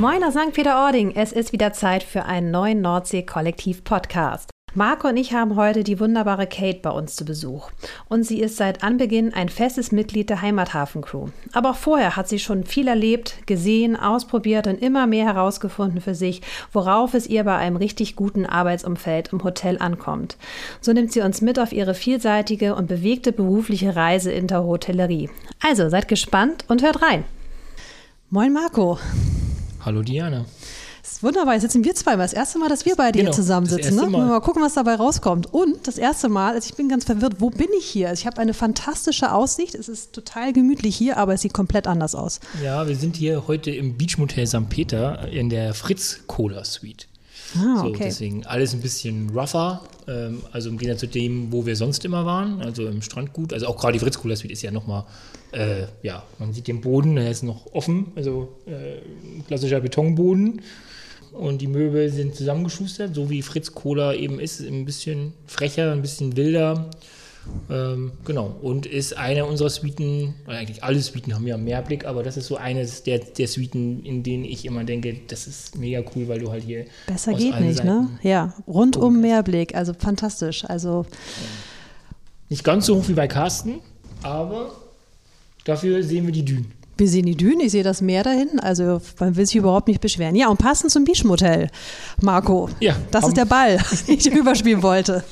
Moin aus St. Peter-Ording. Es ist wieder Zeit für einen neuen Nordsee-Kollektiv-Podcast. Marco und ich haben heute die wunderbare Kate bei uns zu Besuch. Und sie ist seit Anbeginn ein festes Mitglied der Heimathafen-Crew. Aber auch vorher hat sie schon viel erlebt, gesehen, ausprobiert und immer mehr herausgefunden für sich, worauf es ihr bei einem richtig guten Arbeitsumfeld im Hotel ankommt. So nimmt sie uns mit auf ihre vielseitige und bewegte berufliche Reise in der Hotellerie. Also seid gespannt und hört rein. Moin Marco. Hallo Diana. Das ist wunderbar. Jetzt sitzen wir zwei. Das erste Mal, dass wir beide Genau, hier zusammensitzen. Ne? Mal. Mal gucken, was dabei rauskommt. Und das erste Mal, also ich bin ganz verwirrt, wo bin ich hier? Also ich habe eine fantastische Aussicht. Es ist total gemütlich hier, aber es sieht komplett anders aus. Ja, wir sind hier heute im Beachmotel St. Peter in der Fritz Cola Suite. Ah, So, okay. deswegen alles ein bisschen rougher, ähm, also im Gegensatz zu dem, wo wir sonst immer waren, also im Strandgut. Also auch gerade die Fritz Suite ist ja nochmal, äh, ja, man sieht den Boden, der ist noch offen, also äh, klassischer Betonboden. Und die Möbel sind zusammengeschustert, so wie Fritz Cola eben ist, ein bisschen frecher, ein bisschen wilder. Ähm, genau. Und ist eine unserer Suiten, oder eigentlich alle Suiten haben ja Mehrblick, aber das ist so eines der, der Suiten, in denen ich immer denke, das ist mega cool, weil du halt hier. Besser geht nicht, ne? Seiten- Ja, rundum Mehrblick. Also fantastisch. Also Nicht ganz so hoch wie bei Carsten, aber dafür sehen wir die Dünen. Wir sehen die Dünen, ich sehe das Meer da hinten. Also man will sich überhaupt nicht beschweren. Ja, und passend zum Beachmotel, Marco. Ja, Das haben- ist der Ball, den ich überspielen wollte.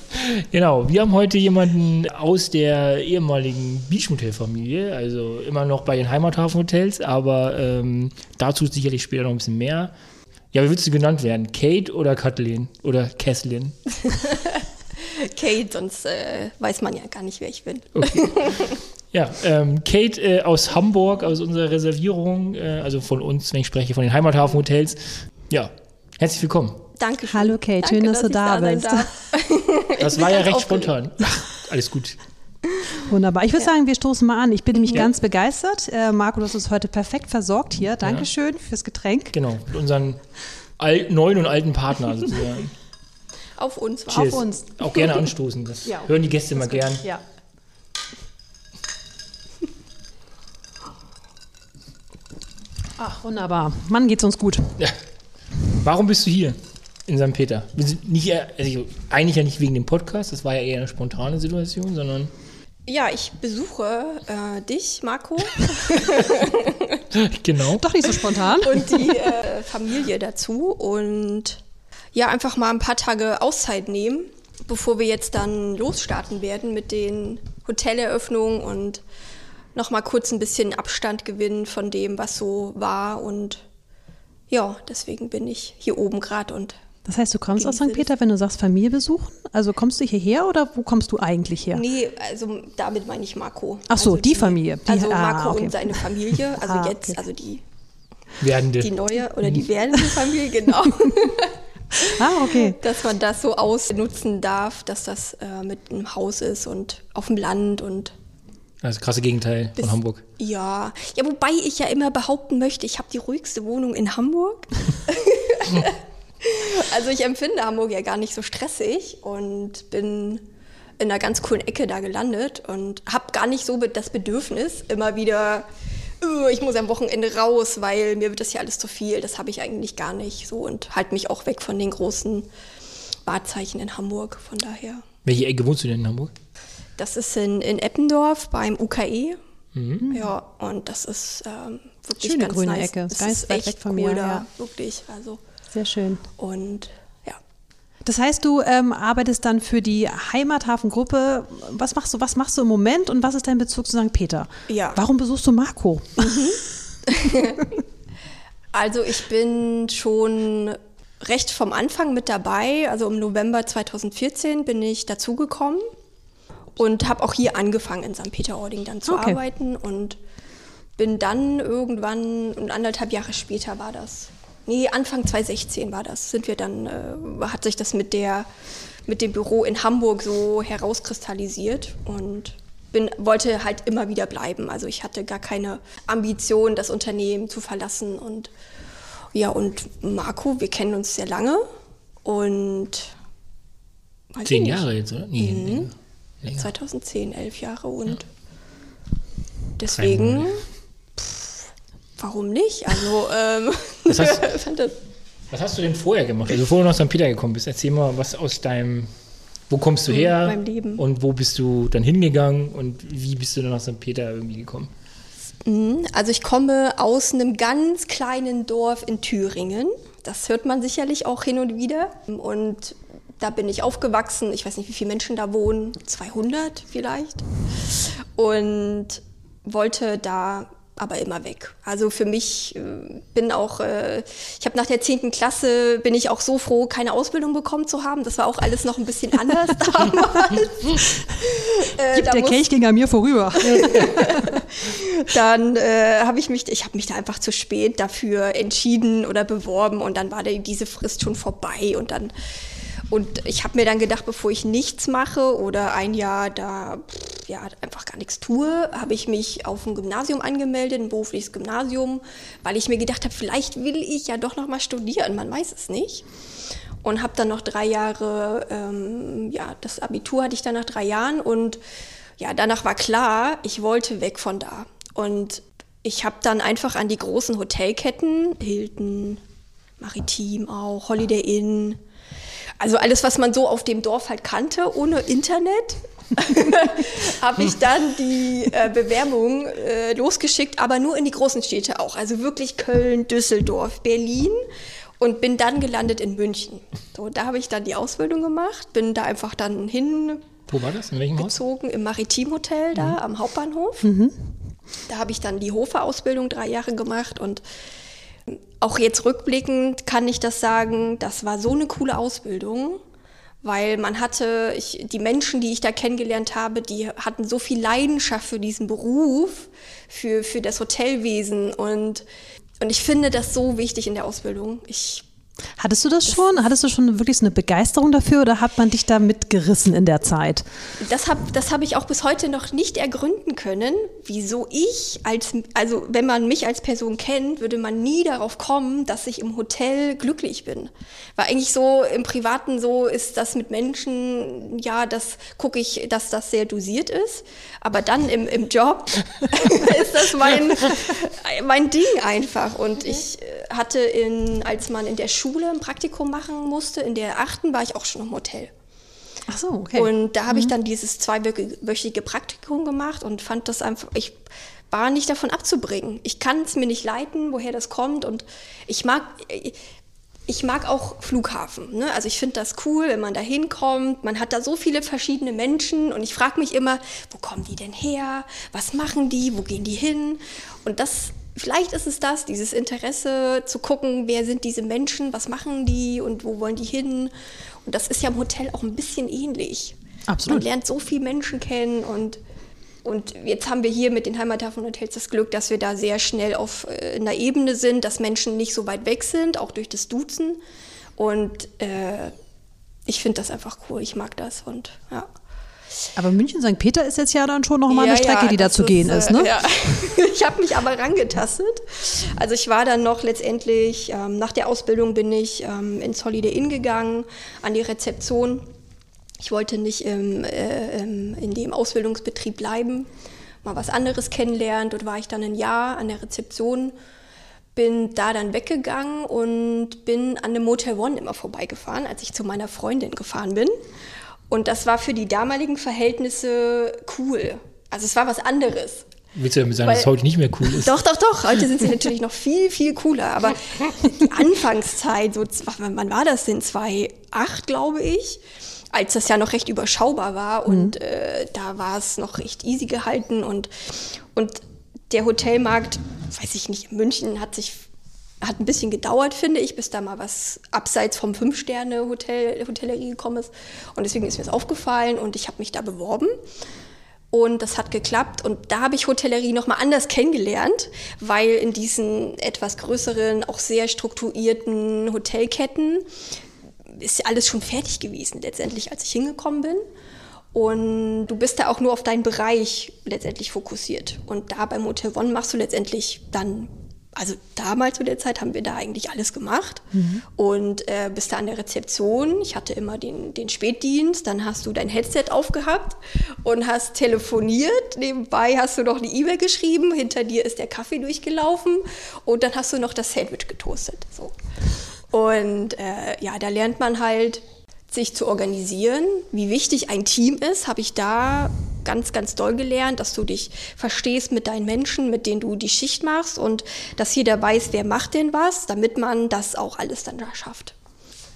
Genau, wir haben heute jemanden aus der ehemaligen Beachmotel-Familie, also immer noch bei den Heimathafenhotels, aber ähm, dazu sicherlich später noch ein bisschen mehr. Ja, wie würdest du genannt werden? Kate oder Kathleen? Oder Kesslin? Kate, sonst äh, weiß man ja gar nicht, wer ich bin. Okay. Ja, ähm, Kate äh, aus Hamburg, aus unserer Reservierung, äh, also von uns, wenn ich spreche, von den Heimathafenhotels. Ja, herzlich willkommen. Dankeschön. Hallo, Kate, Danke, schön, dass du ich da sein bist. Das war ja recht aufgeregt. spontan. Ach, alles gut. Wunderbar. Ich würde sagen, wir stoßen mal an. Ich bin nämlich Ja. ganz begeistert. Äh, Marco, du hast uns heute perfekt versorgt hier. Dankeschön fürs Getränk. Genau, mit unseren al neuen und alten Partner sozusagen. Auf uns. Cheers. Auf uns. Auch gerne anstoßen. Das Ja. hören die Gäste immer gern. Ja. Ach, wunderbar. Mann, geht's uns gut. Ja. Warum bist du hier in St. Peter? Wir sind nicht, also eigentlich ja nicht wegen dem Podcast, das war ja eher eine spontane Situation, sondern Ja, ich besuche äh, dich, Marco, genau. Doch nicht so spontan. und die äh, Familie dazu und ja, einfach mal ein paar Tage Auszeit nehmen, bevor wir jetzt dann losstarten werden mit den Hoteleröffnungen und noch mal kurz ein bisschen Abstand gewinnen von dem, was so war und ja, deswegen bin ich hier oben gerade und Das heißt, du kommst aus St. Peter, wenn du sagst Familie besuchen? Also kommst du hierher oder wo kommst du eigentlich her? Nee, also damit meine ich Marco. Ach so, also die Familie. Die- also ah, Marco okay. und seine Familie. Also Ah, jetzt, okay. also die, Werdende. die neue oder die werdende Familie, genau. Ah, okay. dass man das so ausnutzen darf, dass das äh, mit einem Haus ist und auf dem Land und Das krasse Gegenteil von Hamburg. Ja, ja, wobei ich ja immer behaupten möchte, ich habe die ruhigste Wohnung in Hamburg. also ich empfinde Hamburg ja gar nicht so stressig und bin in einer ganz coolen Ecke da gelandet und habe gar nicht so das Bedürfnis, immer wieder, "Äh, ich muss am Wochenende raus, weil mir wird das hier alles zu viel. Das habe ich eigentlich gar nicht so und halte mich auch weg von den großen Wahrzeichen in Hamburg. Von daher. Welche Ecke wohnst du denn in Hamburg? Das ist in, in Eppendorf beim UKE. Ja, und das ist ähm, wirklich Schöne ganz grüne nice. Ecke. Es Ganz ist weit echt weg von cool mir, da, ja. wirklich. Also Sehr schön. und ja. Das heißt, du ähm, arbeitest dann für die Heimathafengruppe. Was machst du? Was machst du im Moment und was ist dein Bezug zu St. Peter? Ja. Warum besuchst du Marco? Also ich bin schon recht vom Anfang mit dabei. Also im November 2014 bin ich dazugekommen und habe auch hier angefangen in St. Peter-Ording dann zu Okay. arbeiten und bin dann irgendwann, und anderthalb Jahre später war das, nee, Anfang 2016 war das, sind wir dann, äh, hat sich das mit der, mit dem Büro in Hamburg so herauskristallisiert und bin, wollte halt immer wieder bleiben. Also ich hatte gar keine Ambition, das Unternehmen zu verlassen und ja, und Marco, wir kennen uns sehr lange und Zehn Jahre jetzt, oder? Nee, länger. Länger. 2010, elf Jahre und deswegen warum nicht? Also, ähm, Das heißt- Was hast du denn vorher gemacht? Also bevor du nach St. Peter gekommen bist, erzähl mal was aus deinem, wo kommst du her? meinem Leben. Und wo bist du dann hingegangen und wie bist du dann nach St. Peter irgendwie gekommen? Also ich komme aus einem ganz kleinen Dorf in Thüringen. Das hört man sicherlich auch hin und wieder. Und da bin ich aufgewachsen. Ich weiß nicht, wie viele Menschen da wohnen. 200 vielleicht. Und wollte da aber immer weg. Also für mich äh, bin auch, äh, ich habe nach der 10. Klasse, bin ich auch so froh, keine Ausbildung bekommen zu haben. Das war auch alles noch ein bisschen anders damals. Äh, da der Kelch ging an mir vorüber. dann äh, habe ich mich, ich habe mich da einfach zu spät dafür entschieden oder beworben und dann war diese Frist schon vorbei und dann und ich habe mir dann gedacht, bevor ich nichts mache oder ein Jahr da ja einfach gar nichts tue, habe ich mich auf ein Gymnasium angemeldet, ein berufliches Gymnasium, weil ich mir gedacht habe, vielleicht will ich ja doch noch mal studieren, man weiß es nicht. Und habe dann noch drei Jahre, ähm, ja, das Abitur hatte ich dann nach drei Jahren und ja, danach war klar, ich wollte weg von da. Und ich habe dann einfach an die großen Hotelketten, Hilton, Maritim auch, Holiday Inn, also alles, was man so auf dem Dorf halt kannte, ohne Internet, habe ich dann die äh, Bewerbung äh, losgeschickt, aber nur in die großen Städte auch. Also wirklich Köln, Düsseldorf, Berlin und bin dann gelandet in München. So, da habe ich dann die Ausbildung gemacht, bin da einfach dann hingezogen Wo war das? In welchem Haus? im Maritimhotel da am Hauptbahnhof. Da habe ich dann die Hofe-Ausbildung drei Jahre gemacht und auch jetzt rückblickend kann ich das sagen, das war so eine coole Ausbildung, weil man hatte, ich, die Menschen, die ich da kennengelernt habe, die hatten so viel Leidenschaft für diesen Beruf, für, für das Hotelwesen und, und ich finde das so wichtig in der Ausbildung. Ich Hattest du das schon? Hattest du schon wirklich so eine Begeisterung dafür oder hat man dich da mitgerissen in der Zeit? Das habe das hab ich auch bis heute noch nicht ergründen können, wieso ich als, also wenn man mich als Person kennt, würde man nie darauf kommen, dass ich im Hotel glücklich bin. Weil eigentlich so im Privaten so ist das mit Menschen, ja, das gucke ich, dass das sehr dosiert ist. Aber dann im, im Job ist das mein, mein Ding einfach. Und ich hatte in, als man in der Schule ein Praktikum machen musste, in der achten war ich auch schon im Hotel. Ach so, okay. Und da habe ich dann dieses zweiwöchige Praktikum gemacht und fand das einfach, ich war nicht davon abzubringen. Ich kann es mir nicht leiten, woher das kommt. Und ich mag, ich mag auch Flughafen. Ne? Also ich finde das cool, wenn man da hinkommt. Man hat da so viele verschiedene Menschen und ich frage mich immer, wo kommen die denn her? Was machen die? Wo gehen die hin? Und das, vielleicht ist es das, dieses Interesse zu gucken, wer sind diese Menschen, was machen die und wo wollen die hin? Und das ist ja im Hotel auch ein bisschen ähnlich. Absolut. Man lernt so viele Menschen kennen und und jetzt haben wir hier mit den Heimathafen-Hotels das Glück, dass wir da sehr schnell auf äh, einer Ebene sind, dass Menschen nicht so weit weg sind, auch durch das Duzen. Und äh, ich finde das einfach cool. Ich mag das und ja. Aber München-St. Peter ist jetzt ja dann schon nochmal Ja, eine Strecke, ja, die da zu gehen ist, äh, ne? Ja. Ich habe mich aber rangetastet. Also ich war dann noch letztendlich, ähm, nach der Ausbildung bin ich ähm, ins Holiday Inn gegangen, an die Rezeption. Ich wollte nicht im, äh, in dem Ausbildungsbetrieb bleiben, mal was anderes kennenlernen. Dort war ich dann ein Jahr an der Rezeption, bin da dann weggegangen und bin an dem Motel One immer vorbeigefahren, als ich zu meiner Freundin gefahren bin. Und das war für die damaligen Verhältnisse cool. Also es war was anderes. Willst du damit sagen, dass es Weil- heute nicht mehr cool ist? Doch, doch, doch. Heute sind sie natürlich noch viel, viel cooler. Aber die Anfangszeit, so, wann war das denn? 2008, glaube ich, als das ja noch recht überschaubar war und äh, da war es noch recht easy gehalten und, und der Hotelmarkt, weiß ich nicht, in München hat sich hat ein bisschen gedauert, finde ich, bis da mal was abseits vom Fünf-Sterne-Hotel, Hotellerie gekommen ist. Und deswegen ist mir das aufgefallen und ich habe mich da beworben. Und das hat geklappt. Und da habe ich Hotellerie nochmal anders kennengelernt, weil in diesen etwas größeren, auch sehr strukturierten Hotelketten ist alles schon fertig gewesen, letztendlich, als ich hingekommen bin. Und du bist da auch nur auf deinen Bereich letztendlich fokussiert. Und da beim Hotel One machst du letztendlich dann also damals zu der Zeit haben wir da eigentlich alles gemacht. Mhm. Und äh, bist da an der Rezeption. Ich hatte immer den, den Spätdienst. Dann hast du dein Headset aufgehabt und hast telefoniert. Nebenbei hast du noch eine E-Mail geschrieben. Hinter dir ist der Kaffee durchgelaufen. Und dann hast du noch das Sandwich getoastet. So. Und äh, ja, da lernt man halt sich zu organisieren. Wie wichtig ein Team ist, habe ich da ganz, ganz doll gelernt, dass du dich verstehst mit deinen Menschen, mit denen du die Schicht machst und dass jeder weiß, wer macht denn was, damit man das auch alles dann da schafft.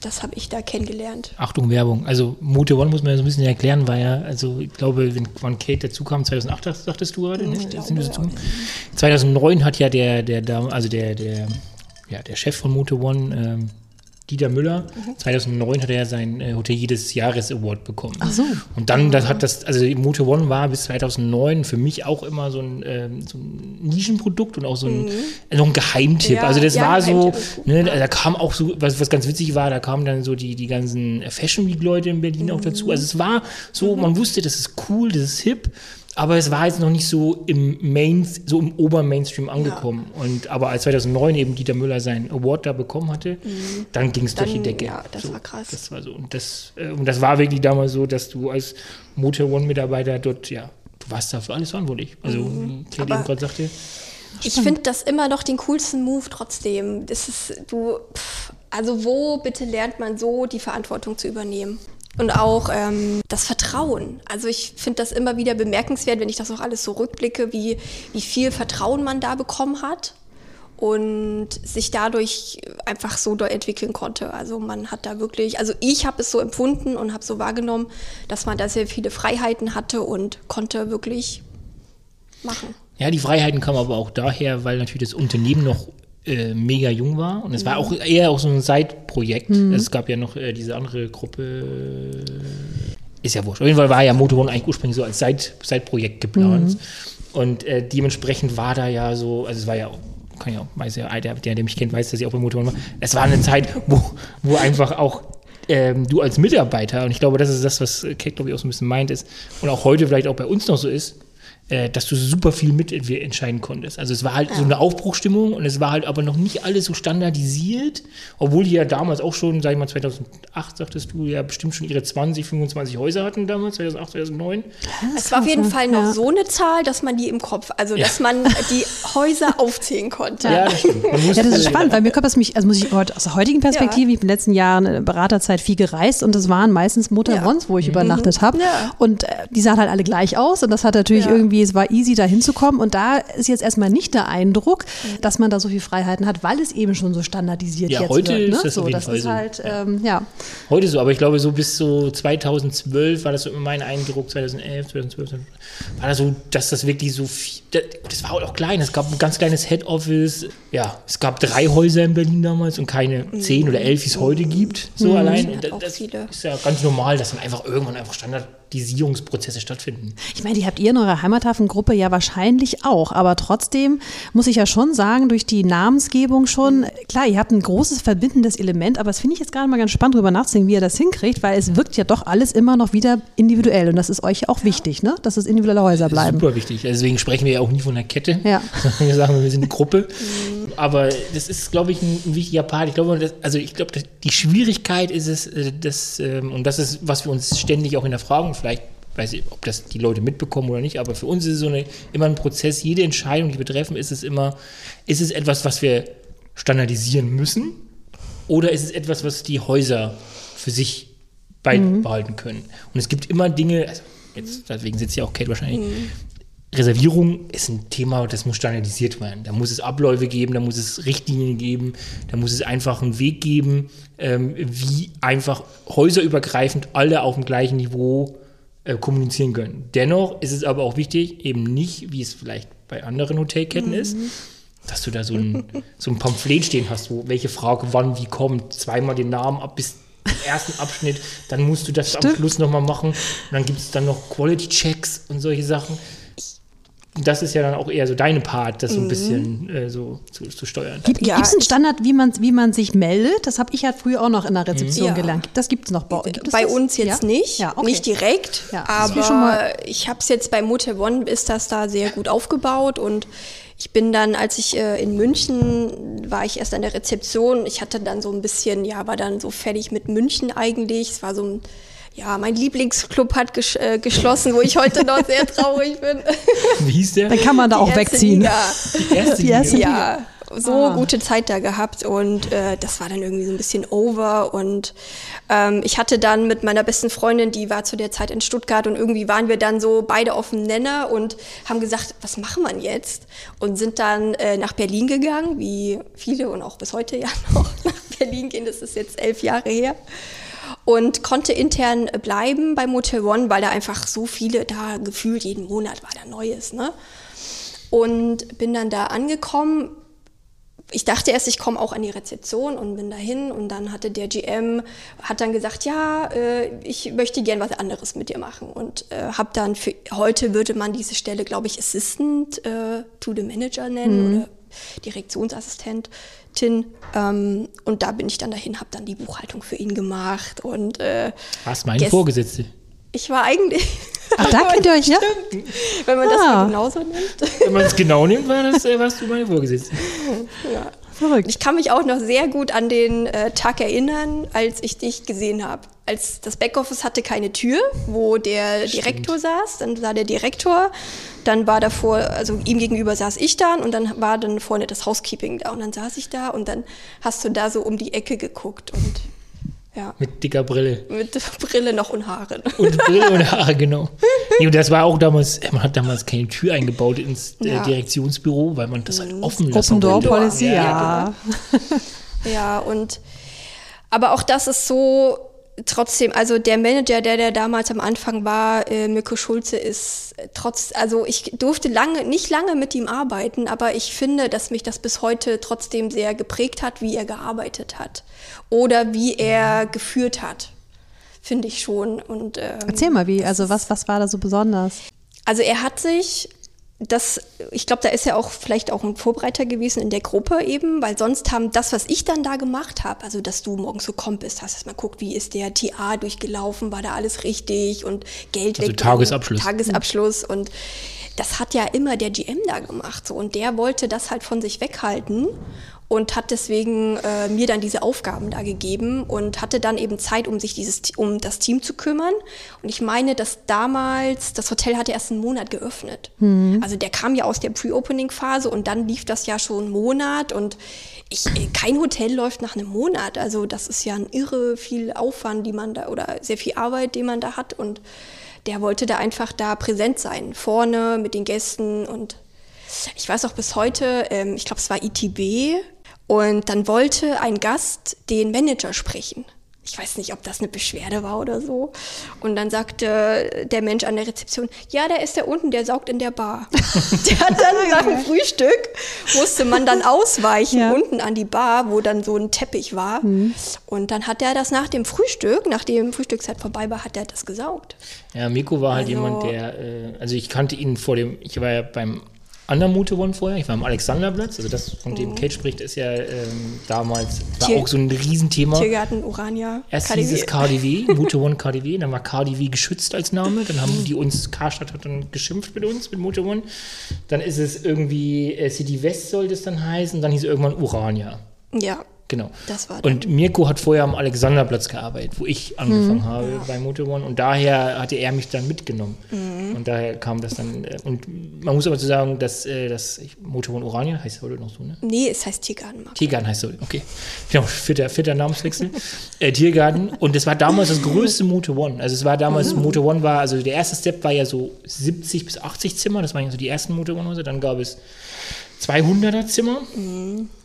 Das habe ich da kennengelernt. Achtung, Werbung. Also Mote One muss man ja so ein bisschen erklären, war ja, also ich glaube, wenn Kate dazu kam, 2008, sagtest du gerade, ne? glaube, ja. 2009 hat ja der, der, also der, der, ja, der Chef von Mote One, ähm, Dieter Müller. Mhm. 2009 hat er sein äh, Hotelier des Jahres Award bekommen. Ach so. Und dann das hat das, also Moto One war bis 2009 für mich auch immer so ein, ähm, so ein Nischenprodukt und auch so ein, mhm. so ein Geheimtipp. Ja, also das ja, war so, ne, da kam auch so, was, was ganz witzig war, da kamen dann so die, die ganzen Fashion Week Leute in Berlin mhm. auch dazu. Also es war so, mhm. man wusste, das ist cool, das ist hip aber es war jetzt noch nicht so im Main, so im Obermainstream angekommen. Ja. Und aber als 2009 eben Dieter Müller seinen Award da bekommen hatte, mhm. dann ging es durch die Decke. Ja, das so, war krass. Das war so und das äh, und das war wirklich damals so, dass du als Motor One Mitarbeiter dort ja, du warst dafür alles verantwortlich. Also mhm. wie eben gerade sagte. Ich finde das immer noch den coolsten Move trotzdem. Das ist du pff, also wo bitte lernt man so die Verantwortung zu übernehmen? Und auch ähm, das Vertrauen. Also ich finde das immer wieder bemerkenswert, wenn ich das auch alles so rückblicke, wie, wie viel Vertrauen man da bekommen hat und sich dadurch einfach so doll entwickeln konnte. Also man hat da wirklich, also ich habe es so empfunden und habe so wahrgenommen, dass man da sehr viele Freiheiten hatte und konnte wirklich machen. Ja, die Freiheiten kamen aber auch daher, weil natürlich das Unternehmen noch äh, mega jung war. Und es war auch eher auch so ein Seitprojekt. Mhm. Es gab ja noch äh, diese andere Gruppe. Ist ja wurscht. Auf jeden Fall war ja Motorhome eigentlich ursprünglich so als Seit, Seitprojekt geplant. Mhm. Und äh, dementsprechend war da ja so, also es war ja kann ja, weiß ja, der, der, der mich kennt, weiß, dass ich auch bei Motorhome war. Es war eine Zeit, wo, wo einfach auch ähm, du als Mitarbeiter, und ich glaube, das ist das, was Kate, glaube ich, auch so ein bisschen meint, ist, und auch heute vielleicht auch bei uns noch so ist, äh, dass du super viel mitentscheiden konntest. Also es war halt ja. so eine Aufbruchstimmung und es war halt aber noch nicht alles so standardisiert, obwohl die ja damals auch schon, sag ich mal 2008, sagtest du, ja bestimmt schon ihre 20, 25 Häuser hatten damals, 2008, 2009. Es war auf jeden Fall noch ja. so eine Zahl, dass man die im Kopf, also ja. dass man die Häuser aufzählen konnte. Ja, das stimmt. ja, das ist spannend, weil mir kommt das mich, also muss ich aus der heutigen Perspektive, ich bin in den letzten Jahren in der Beraterzeit viel gereist und das waren meistens Motorwons, wo ich mhm. übernachtet habe und äh, die sahen halt alle gleich aus und das hat natürlich irgendwie irgendwie, es war easy da hinzukommen. Und da ist jetzt erstmal nicht der Eindruck, mhm. dass man da so viel Freiheiten hat, weil es eben schon so standardisiert ja, jetzt heute wird. Ne? Ist das so, auf jeden das Fall ist so. halt, ähm, ja. Heute so, aber ich glaube, so bis so 2012 war das so mein Eindruck, 2011, 2012, war das so, dass das wirklich so viel, das war auch klein, es gab ein ganz kleines Head Office, ja, es gab drei Häuser in Berlin damals und keine mhm. zehn oder elf, wie es heute gibt, so mhm. allein. Und das, das ist ja ganz normal, dass dann einfach irgendwann einfach Standard Standardisierungsprozesse stattfinden. Ich meine, die habt ihr in eurer Heimathafengruppe ja wahrscheinlich auch, aber trotzdem muss ich ja schon sagen, durch die Namensgebung schon, klar, ihr habt ein großes verbindendes Element, aber das finde ich jetzt gerade mal ganz spannend, darüber nachzudenken, wie ihr das hinkriegt, weil es wirkt ja doch alles immer noch wieder individuell und das ist euch auch wichtig, ne? dass es individuelle Häuser bleiben. Super wichtig, deswegen sprechen wir ja auch nie von einer Kette, ja. wir sagen, wir sind eine Gruppe, aber das ist, glaube ich, ein, ein, wichtiger Part. Ich glaube, das, also ich glaube, die Schwierigkeit ist es, äh, das, ähm, und das ist, was wir uns ständig auch in der Fragen vielleicht weiß ich, ob das die Leute mitbekommen oder nicht, aber für uns ist es so eine, immer ein Prozess. Jede Entscheidung, die wir treffen, ist es immer, ist es etwas, was wir standardisieren müssen oder ist es etwas, was die Häuser für sich beibehalten mhm. können? Und es gibt immer Dinge, also jetzt, deswegen sitzt ja auch Kate wahrscheinlich, mhm. Reservierung ist ein Thema, das muss standardisiert werden. Da muss es Abläufe geben, da muss es Richtlinien geben, da muss es einfach einen Weg geben, ähm, wie einfach häuserübergreifend alle auf dem gleichen Niveau äh, kommunizieren können. Dennoch ist es aber auch wichtig, eben nicht, wie es vielleicht bei anderen Hotelketten mhm. ist, dass du da so ein, so ein Pamphlet stehen hast, wo welche Frage wann wie kommt, zweimal den Namen ab bis zum ersten Abschnitt, dann musst du das Stimmt. am Schluss nochmal machen und dann gibt es dann noch Quality Checks und solche Sachen das ist ja dann auch eher so deine Part, das so ein mhm. bisschen äh, so zu, zu steuern. Gibt ja, es einen Standard, wie man, wie man sich meldet? Das habe ich ja früher auch noch in der Rezeption ja. gelernt. Das gibt es noch bei euch. Bei das? uns jetzt ja? nicht, ja, okay. nicht direkt, aber ich habe es jetzt bei Motel One, ist das da sehr gut aufgebaut und ich bin dann, als ich äh, in München war, ich erst an der Rezeption. Ich hatte dann so ein bisschen, ja, war dann so fertig mit München eigentlich. Es war so ein, ja, mein Lieblingsclub hat ges äh, geschlossen, wo ich heute noch sehr traurig bin. Wie hieß der? Dann kann man da Die auch erste wegziehen. Liga. Die erste Die erste Liga. Ja, so Ah. gute Zeit da gehabt und äh, das war dann irgendwie so ein bisschen over und ähm, ich hatte dann mit meiner besten Freundin, die war zu der Zeit in Stuttgart und irgendwie waren wir dann so beide auf dem Nenner und haben gesagt, was machen wir jetzt? Und sind dann äh, nach Berlin gegangen, wie viele und auch bis heute ja noch nach Berlin gehen, das ist jetzt elf Jahre her und konnte intern bleiben bei Motel One, weil da einfach so viele da gefühlt jeden Monat war da Neues, ne? Und bin dann da angekommen. Ich dachte erst, ich komme auch an die Rezeption und bin dahin und dann hatte der GM hat dann gesagt, ja, äh, ich möchte gern was anderes mit dir machen und äh, habe dann für heute würde man diese Stelle, glaube ich, Assistant äh, to the Manager nennen oder Direktionsassistentin. Ähm, und da bin ich dann dahin, habe dann die Buchhaltung für ihn gemacht und äh, Was, meine Vorgesetzte? ich war eigentlich, Ach, da kennt ihr euch, ja? wenn man das Ah. mal genauso nimmt. Wenn man es genau nimmt, war das, äh, warst du meine Vorgesetzte. ja. Verrückt. Ich kann mich auch noch sehr gut an den äh, Tag erinnern, als ich dich gesehen habe. Als das Backoffice hatte keine Tür, wo der Direktor saß, dann sah der Direktor, dann war davor, also ihm gegenüber saß ich dann und dann war dann vorne das Housekeeping da und dann saß ich da und dann hast du da so um die Ecke geguckt und ja, Mit dicker Brille. mit Brille noch und Haaren. Und Brille und Haare, genau. Nee, und das war auch damals, man hat damals keine Tür eingebaut ins äh, Ja. Direktionsbüro, weil man das halt offen lassen Open Door. Policy, Ja, ja. Ja, und aber auch das ist so trotzdem, also der Manager, der der damals am Anfang war, äh, Mirko Schulze, ist äh, trotz, also ich durfte lange, nicht lange mit ihm arbeiten, aber ich finde, dass mich das bis heute trotzdem sehr geprägt hat, wie er gearbeitet hat oder wie er geführt hat. Finde ich schon. Und, ähm, Erzähl mal, wie, also was, was war da so besonders? also er hat sich das, ich glaube, da ist er auch vielleicht auch ein Vorbereiter gewesen in der Gruppe eben, weil sonst haben das, was ich dann da gemacht habe, also dass du morgens so kommt bist, hast erst mal guckt, wie ist der TA durchgelaufen, war da alles richtig und Geld Also weg. Tagesabschluss. Tagesabschluss und das hat ja immer der GM da gemacht so und der wollte das halt von sich weghalten und hat deswegen äh, mir dann diese Aufgaben da gegeben und hatte dann eben Zeit, um sich dieses um das Team zu kümmern. Und ich meine, dass damals das Hotel hatte erst einen Monat geöffnet. Also der kam ja aus der Pre-Opening-Phase und dann lief das ja schon einen Monat und ich, kein Hotel läuft nach einem Monat. Also das ist ja ein irre viel Aufwand, die man da oder sehr viel Arbeit, den man da hat und der wollte da einfach da präsent sein, vorne mit den Gästen und ich weiß auch bis heute, ähm, ich glaube, es war ITB und dann wollte ein Gast den Manager sprechen. Ich weiß nicht, ob das eine Beschwerde war oder so. Und dann sagte der Mensch an der Rezeption, ja, der ist da unten, der saugt in der Bar. der hat dann nach dem Frühstück, musste man dann ausweichen, Ja. unten an die Bar, wo dann so ein Teppich war. Und dann hat er das nach dem Frühstück, nachdem Frühstückszeit vorbei war, hat er das gesaugt. Ja, Miko war halt Also- jemand, der, äh, also ich kannte ihn vor dem, ich war ja beim anderen Motor One vorher, ich war am Alexanderplatz, also das, von dem Kate spricht, ist ja ähm, damals, war Tier- auch so ein Riesenthema. Tiergarten, Urania, Erst KDW. hieß es KDW, Motor One KDW, dann war KDW geschützt als Name, dann haben die uns, Karstadt hat dann geschimpft mit uns, mit Motor One. Dann ist es irgendwie, äh, City West sollte es dann heißen, dann hieß es irgendwann Urania. Ja, Genau. Das war und Mirko hat vorher am Alexanderplatz gearbeitet, wo ich angefangen habe bei Motor One. Und daher hatte er mich dann mitgenommen. Und daher kam das dann. äh, Und man muss aber zu sagen, dass, äh, dass ich, Motor One Orania heißt heute noch so, ne? nee, es heißt Tiergarten. Marc. Tiergarten heißt so, okay. Genau, vierter, vierter Namenswechsel. äh, Tiergarten. Und das war damals das größte Motor One. Also es war damals, Motor One war, also der erste Step war ja so 70 bis 80 Zimmer. Das waren ja so die ersten Motor One Häuser. Dann gab es 200er Zimmer.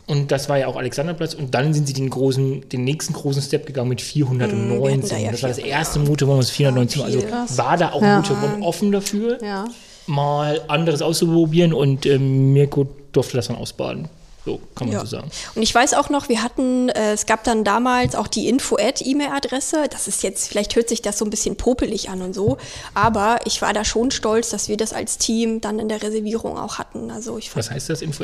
Und das war ja auch Alexanderplatz. Und dann sind sie den großen, den nächsten großen Step gegangen mit 409 wir hatten da ja das war das 400, erste Motor One, was 409 Zimmer. Also viel. war da auch Ja. Motor One offen dafür, Ja. mal anderes auszuprobieren. Und ähm, Mirko durfte das dann ausbaden. So kann man Ja. so sagen. Und ich weiß auch noch, wir hatten, äh, es gab dann damals auch die Info-Ad-E-Mail-Adresse. Das ist jetzt, vielleicht hört sich das so ein bisschen popelig an und so, aber ich war da schon stolz, dass wir das als Team dann in der Reservierung auch hatten. Also ich fand, Was heißt das, Info?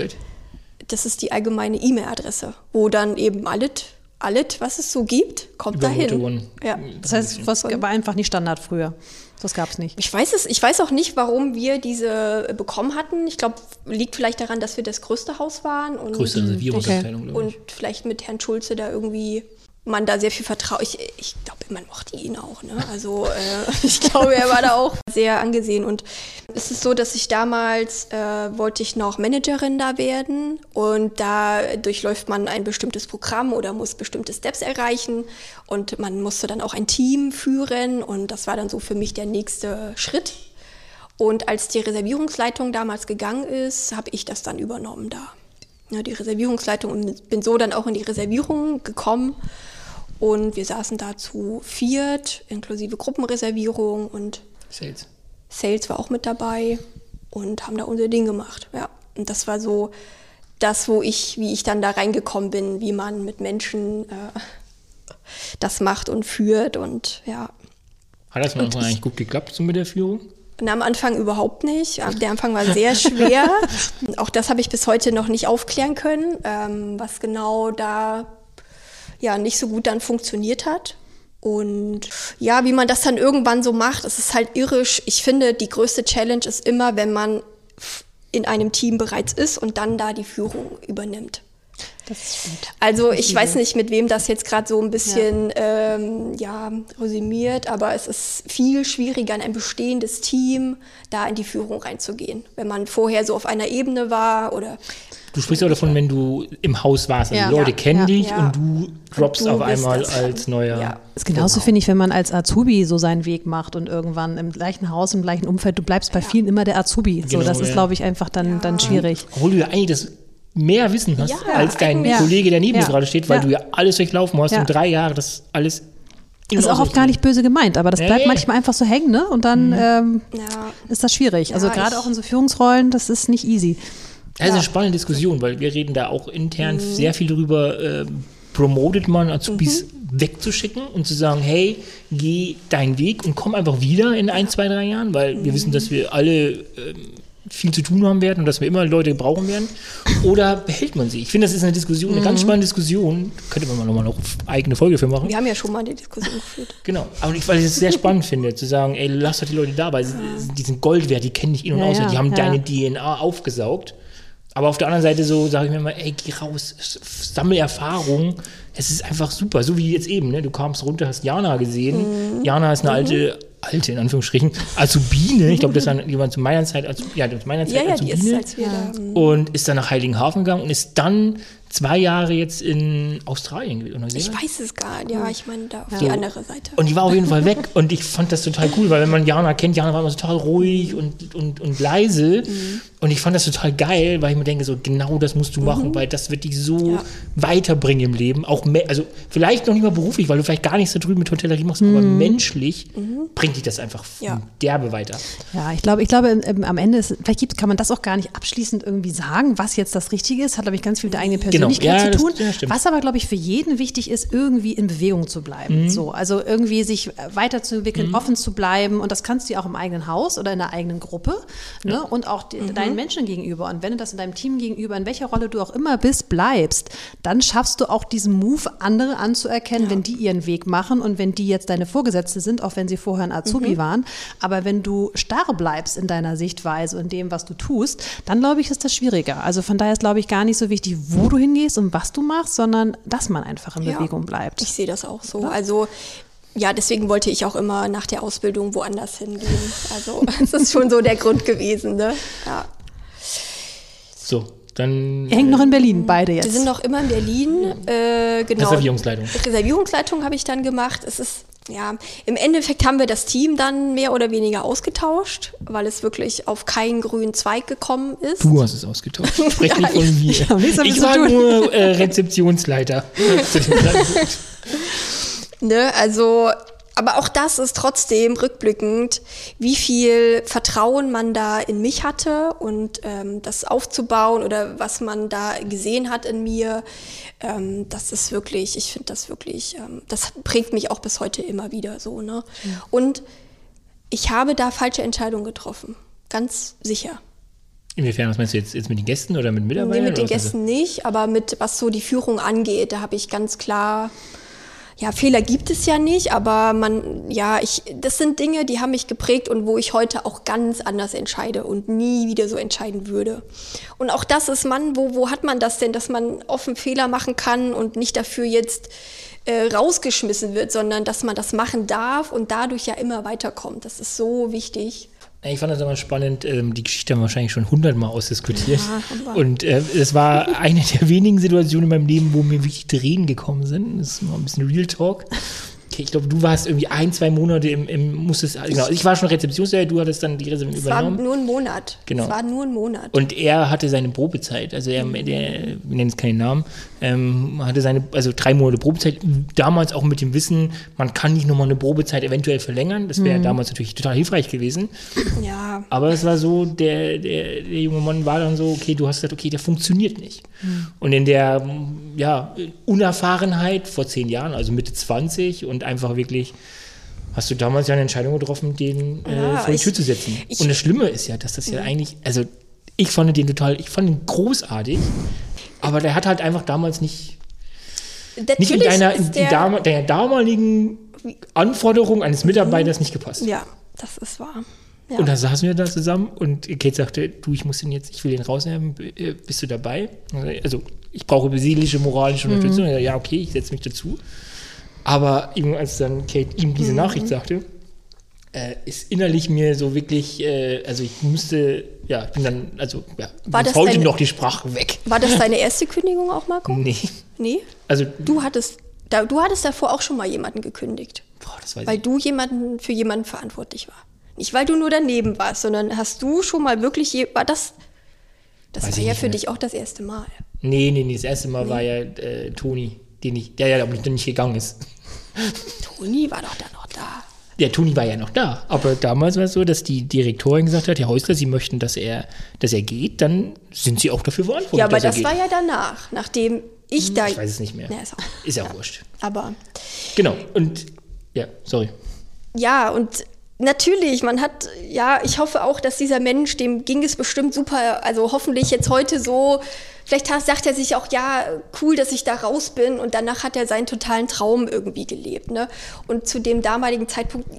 Das ist die allgemeine E-Mail-Adresse, wo dann eben alles, alles, was es so gibt, kommt dahin. Ja. Das heißt, was war einfach nicht Standard früher. Das gab es nicht. Ich weiß es, ich weiß auch nicht, warum wir diese bekommen hatten. Ich glaube, liegt vielleicht daran, dass wir das größte Haus waren und, Größte Reservierungsabteilung, glaube und ich. vielleicht mit Herrn Schulze da irgendwie man da sehr viel vertraut. Ich, ich glaube, man mochte ihn auch. Ne? Also äh, ich glaube, er war da auch sehr angesehen. Und es ist so, dass ich damals äh, wollte ich noch Managerin da werden und da durchläuft man ein bestimmtes Programm oder muss bestimmte Steps erreichen und man musste dann auch ein Team führen und das war dann so für mich der nächste Schritt. Und als die Reservierungsleitung damals gegangen ist, habe ich das dann übernommen da. Ja, die Reservierungsleitung und bin so dann auch in die Reservierung gekommen. Und wir saßen da zu viert, inklusive Gruppenreservierung und Sales. Sales war auch mit dabei und haben da unser Ding gemacht. Ja, und das war so das, wo ich, wie ich dann da reingekommen bin, wie man mit Menschen äh, das macht und führt und ja. Hat das am Anfang eigentlich gut geklappt so mit der Führung? Und am Anfang überhaupt nicht. Der Anfang war sehr schwer. auch das habe ich bis heute noch nicht aufklären können, ähm, was genau da ja nicht so gut dann funktioniert hat. Und ja, wie man das dann irgendwann so macht, es ist halt irrisch. Ich finde, die größte Challenge ist immer, wenn man in einem Team bereits ist und dann da die Führung übernimmt. Das stimmt. Also ich weiß nicht, mit wem das jetzt gerade so ein bisschen ja. Ähm, ja, resümiert, aber es ist viel schwieriger, in ein bestehendes Team da in die Führung reinzugehen. Wenn man vorher so auf einer Ebene war oder Du sprichst auch davon, wenn du im Haus warst. Also Ja. die Leute Ja. kennen Ja. dich Ja. und du droppst du auf einmal das als neuer. Ja. ist genauso, finde ich, wenn man als Azubi so seinen Weg macht und irgendwann im gleichen Haus, im gleichen Umfeld, du bleibst bei vielen immer der Azubi. so, Genau, das ist, glaube ich, einfach dann, dann schwierig. Obwohl du ja eigentlich das mehr Wissen hast Ja, als dein. Kollege, der neben Ja. dir gerade steht, weil Ja. du ja alles durchlaufen hast Ja. und drei Jahre das alles. in- Das ist auch oft gar nicht böse gemeint, aber das Nee. bleibt manchmal einfach so hängen, ne? Und dann ähm, ja, ist das schwierig. Also Ja, gerade auch in so Führungsrollen, das ist nicht easy. Das ist eine spannende Diskussion, weil wir reden da auch intern sehr viel drüber, äh, promotet man Azubis wegzuschicken und zu sagen, hey, geh deinen Weg und komm einfach wieder in ein, zwei, drei Jahren, weil wir wissen, dass wir alle ähm, viel zu tun haben werden und dass wir immer Leute brauchen werden. Oder behält man sie? Ich finde, das ist eine Diskussion, eine ganz spannende Diskussion. Könnte man mal nochmal noch eine eigene Folge für machen. wir haben ja schon mal die Diskussion geführt. Genau, aber ich, weil ich es sehr spannend finde, zu sagen, ey, lass doch die Leute da, weil sie, die sind Gold wert, die kennen dich in- und Ja, auswendig, die ja, haben ja. deine DNA aufgesaugt. Aber auf der anderen Seite so sage ich mir mal, ey, geh raus, sammel Erfahrung. Es ist einfach super, so wie jetzt eben, ne? Du kamst runter, hast Jana gesehen. Jana ist eine alte, alte in Anführungsstrichen, Azubine. Ich glaube, das war jemand zu meiner Zeit, Azu- ja, zu meiner Zeit Ja, ja, die ist, Azubine. als wir da. und ist dann nach Heiligenhafen gegangen und ist dann zwei Jahre jetzt in Australien gewesen. Ich weiß es gar nicht. Ja, ich meine da auf die So. andere Seite. Und die war auf jeden Fall weg. Und ich fand das total cool, weil wenn man Jana kennt, Jana war immer total ruhig und, und, und leise. Und ich fand das total geil, weil ich mir denke, so genau das musst du machen, weil das wird dich so Ja. weiterbringen im Leben. Auch mehr, also vielleicht noch nicht mal beruflich, weil du vielleicht gar nichts da drüben mit Hotellerie machst, aber menschlich bringt dich das einfach Ja. derbe weiter. Ja, ich glaube, ich glaube, am Ende ist, vielleicht gibt, kann man das auch gar nicht abschließend irgendwie sagen, was jetzt das Richtige ist. Hat, glaube ich, ganz viel mit der eigenen Genau. Persönlichkeit Ja, zu das- tun. stimmt. was aber, glaube ich, für jeden wichtig ist, irgendwie in Bewegung zu bleiben. Mhm. So, also irgendwie sich weiterzuentwickeln, offen zu bleiben. Und das kannst du ja auch im eigenen Haus oder in der eigenen Gruppe. Ne? Und auch die, deinen Menschen gegenüber. Und wenn du das in deinem Team gegenüber, in welcher Rolle du auch immer bist, bleibst, dann schaffst du auch diesen Move, andere anzuerkennen, wenn die ihren Weg machen und wenn die jetzt deine Vorgesetzte sind, auch wenn sie vorher ein Azubi waren. Aber wenn du starr bleibst in deiner Sichtweise und dem, was du tust, dann glaube ich, ist das schwieriger. Also von daher ist, glaube ich, gar nicht so wichtig, wo du hingehst und was du machst, sondern dass man einfach in Ja. Bewegung bleibt. Ich sehe das auch so. Also ja, deswegen wollte ich auch immer nach der Ausbildung woanders hingehen. Also das ist schon so der Grund gewesen. Ne? Ja. So, dann Ihr hängt noch in Berlin, beide jetzt. Wir sind noch immer in Berlin. Äh, genau. Reservierungsleitung. Reservierungsleitung habe ich dann gemacht. Es ist, ja, im Endeffekt haben wir das Team dann mehr oder weniger ausgetauscht, weil es wirklich auf keinen grünen Zweig gekommen ist. Du hast es ausgetauscht. Sprech Ja, nicht von ich- mir. ich ich zu war tun. nur äh, Rezeptionsleiter. Ne, also, aber auch das ist trotzdem rückblickend, wie viel Vertrauen man da in mich hatte und ähm, das aufzubauen oder was man da gesehen hat in mir, ähm, das ist wirklich, ich finde das wirklich, ähm, das prägt mich auch bis heute immer wieder so. Ne? Und ich habe da falsche Entscheidungen getroffen, ganz sicher. Inwiefern, was meinst du jetzt, jetzt mit den Gästen oder mit Mitarbeitern? Nee, mit den? Gästen nicht, aber mit was so die Führung angeht, da habe ich ganz klar ja, Fehler gibt es ja nicht, aber man, ja, ich, das sind Dinge, die haben mich geprägt und wo ich heute auch ganz anders entscheide und nie wieder so entscheiden würde. Und auch das ist man, wo, wo hat man das denn, dass man offen Fehler machen kann und nicht dafür jetzt äh, rausgeschmissen wird, sondern dass man das machen darf und dadurch ja immer weiterkommt. Das ist so wichtig. Ich fand das immer spannend. Ähm, die Geschichte haben wir wahrscheinlich schon hundertmal ausdiskutiert. Ja, und äh, es war eine der wenigen Situationen in meinem Leben, wo mir wirklich Tränen gekommen sind. Das ist mal ein bisschen Real Talk ich glaube, du warst irgendwie ein, zwei Monate im, im musstest, genau, ich war schon Rezeptionsleiter, du hattest dann die Reservierung übernommen. Es war nur ein Monat. Genau. Es war nur ein Monat. Und er hatte seine Probezeit, also er, der, wir nennen es keinen Namen, ähm, hatte seine, also drei Monate Probezeit, damals auch mit dem Wissen, man kann nicht nochmal eine Probezeit eventuell verlängern, das wäre mhm. damals natürlich total hilfreich gewesen. Ja. Aber es war so, der, der, der junge Mann war dann so, okay, du hast gesagt, okay, der funktioniert nicht. Mhm. Und in der, ja, Unerfahrenheit vor zehn Jahren, also Mitte 20 und einfach wirklich hast du damals ja eine Entscheidung getroffen, den äh, ja, vor die Tür zu setzen. Ich, und das Schlimme ist ja, dass das ja mhm. eigentlich, also ich fand den total, ich fand ihn großartig, aber der hat halt einfach damals nicht, nicht in, deiner, in der, Dam der damaligen Anforderung eines Mitarbeiters nicht gepasst. Ja, das ist wahr. Ja. Und da saßen wir da zusammen und Kate sagte, du, ich muss den jetzt, ich will den rausnehmen, äh, bist du dabei? Also ich brauche seelische, moralische Unterstützung. Mhm. Ja, okay, ich setze mich dazu. Aber eben als dann Kate ihm diese mhm. Nachricht sagte, äh, ist innerlich mir so wirklich, äh, also ich musste, ja, ich bin dann, also ja, war das heute noch die Sprache weg. War das deine erste Kündigung auch, Marco? Nee. Nee? Also du hattest, da, du hattest davor auch schon mal jemanden gekündigt. Boah, das weiß weil ich. du jemanden für jemanden verantwortlich war. Nicht, weil du nur daneben warst, sondern hast du schon mal wirklich, je, war das, das weiß war ja für mehr. dich auch das erste Mal. Nee, nee, nee, das erste Mal nee. war ja äh, Toni, den ich, der ja aber nicht gegangen ist. Toni war doch da noch da. Ja, Toni war ja noch da. Aber damals war es so, dass die Direktorin gesagt hat, Herr Häusler, Sie möchten, dass er, dass er geht, dann sind Sie auch dafür verantwortlich. Ja, aber das war ja danach, nachdem ich hm, da. Ich weiß es nicht mehr. Ja, ist, auch, ist ja, ja wurscht. Aber. Genau. Und ja, sorry. Ja, und Natürlich, man hat, ja, ich hoffe auch, dass dieser Mensch, dem ging es bestimmt super, also hoffentlich jetzt heute so, vielleicht sagt er sich auch, ja, cool, dass ich da raus bin und danach hat er seinen totalen Traum irgendwie gelebt. Ne? Und zu dem damaligen Zeitpunkt,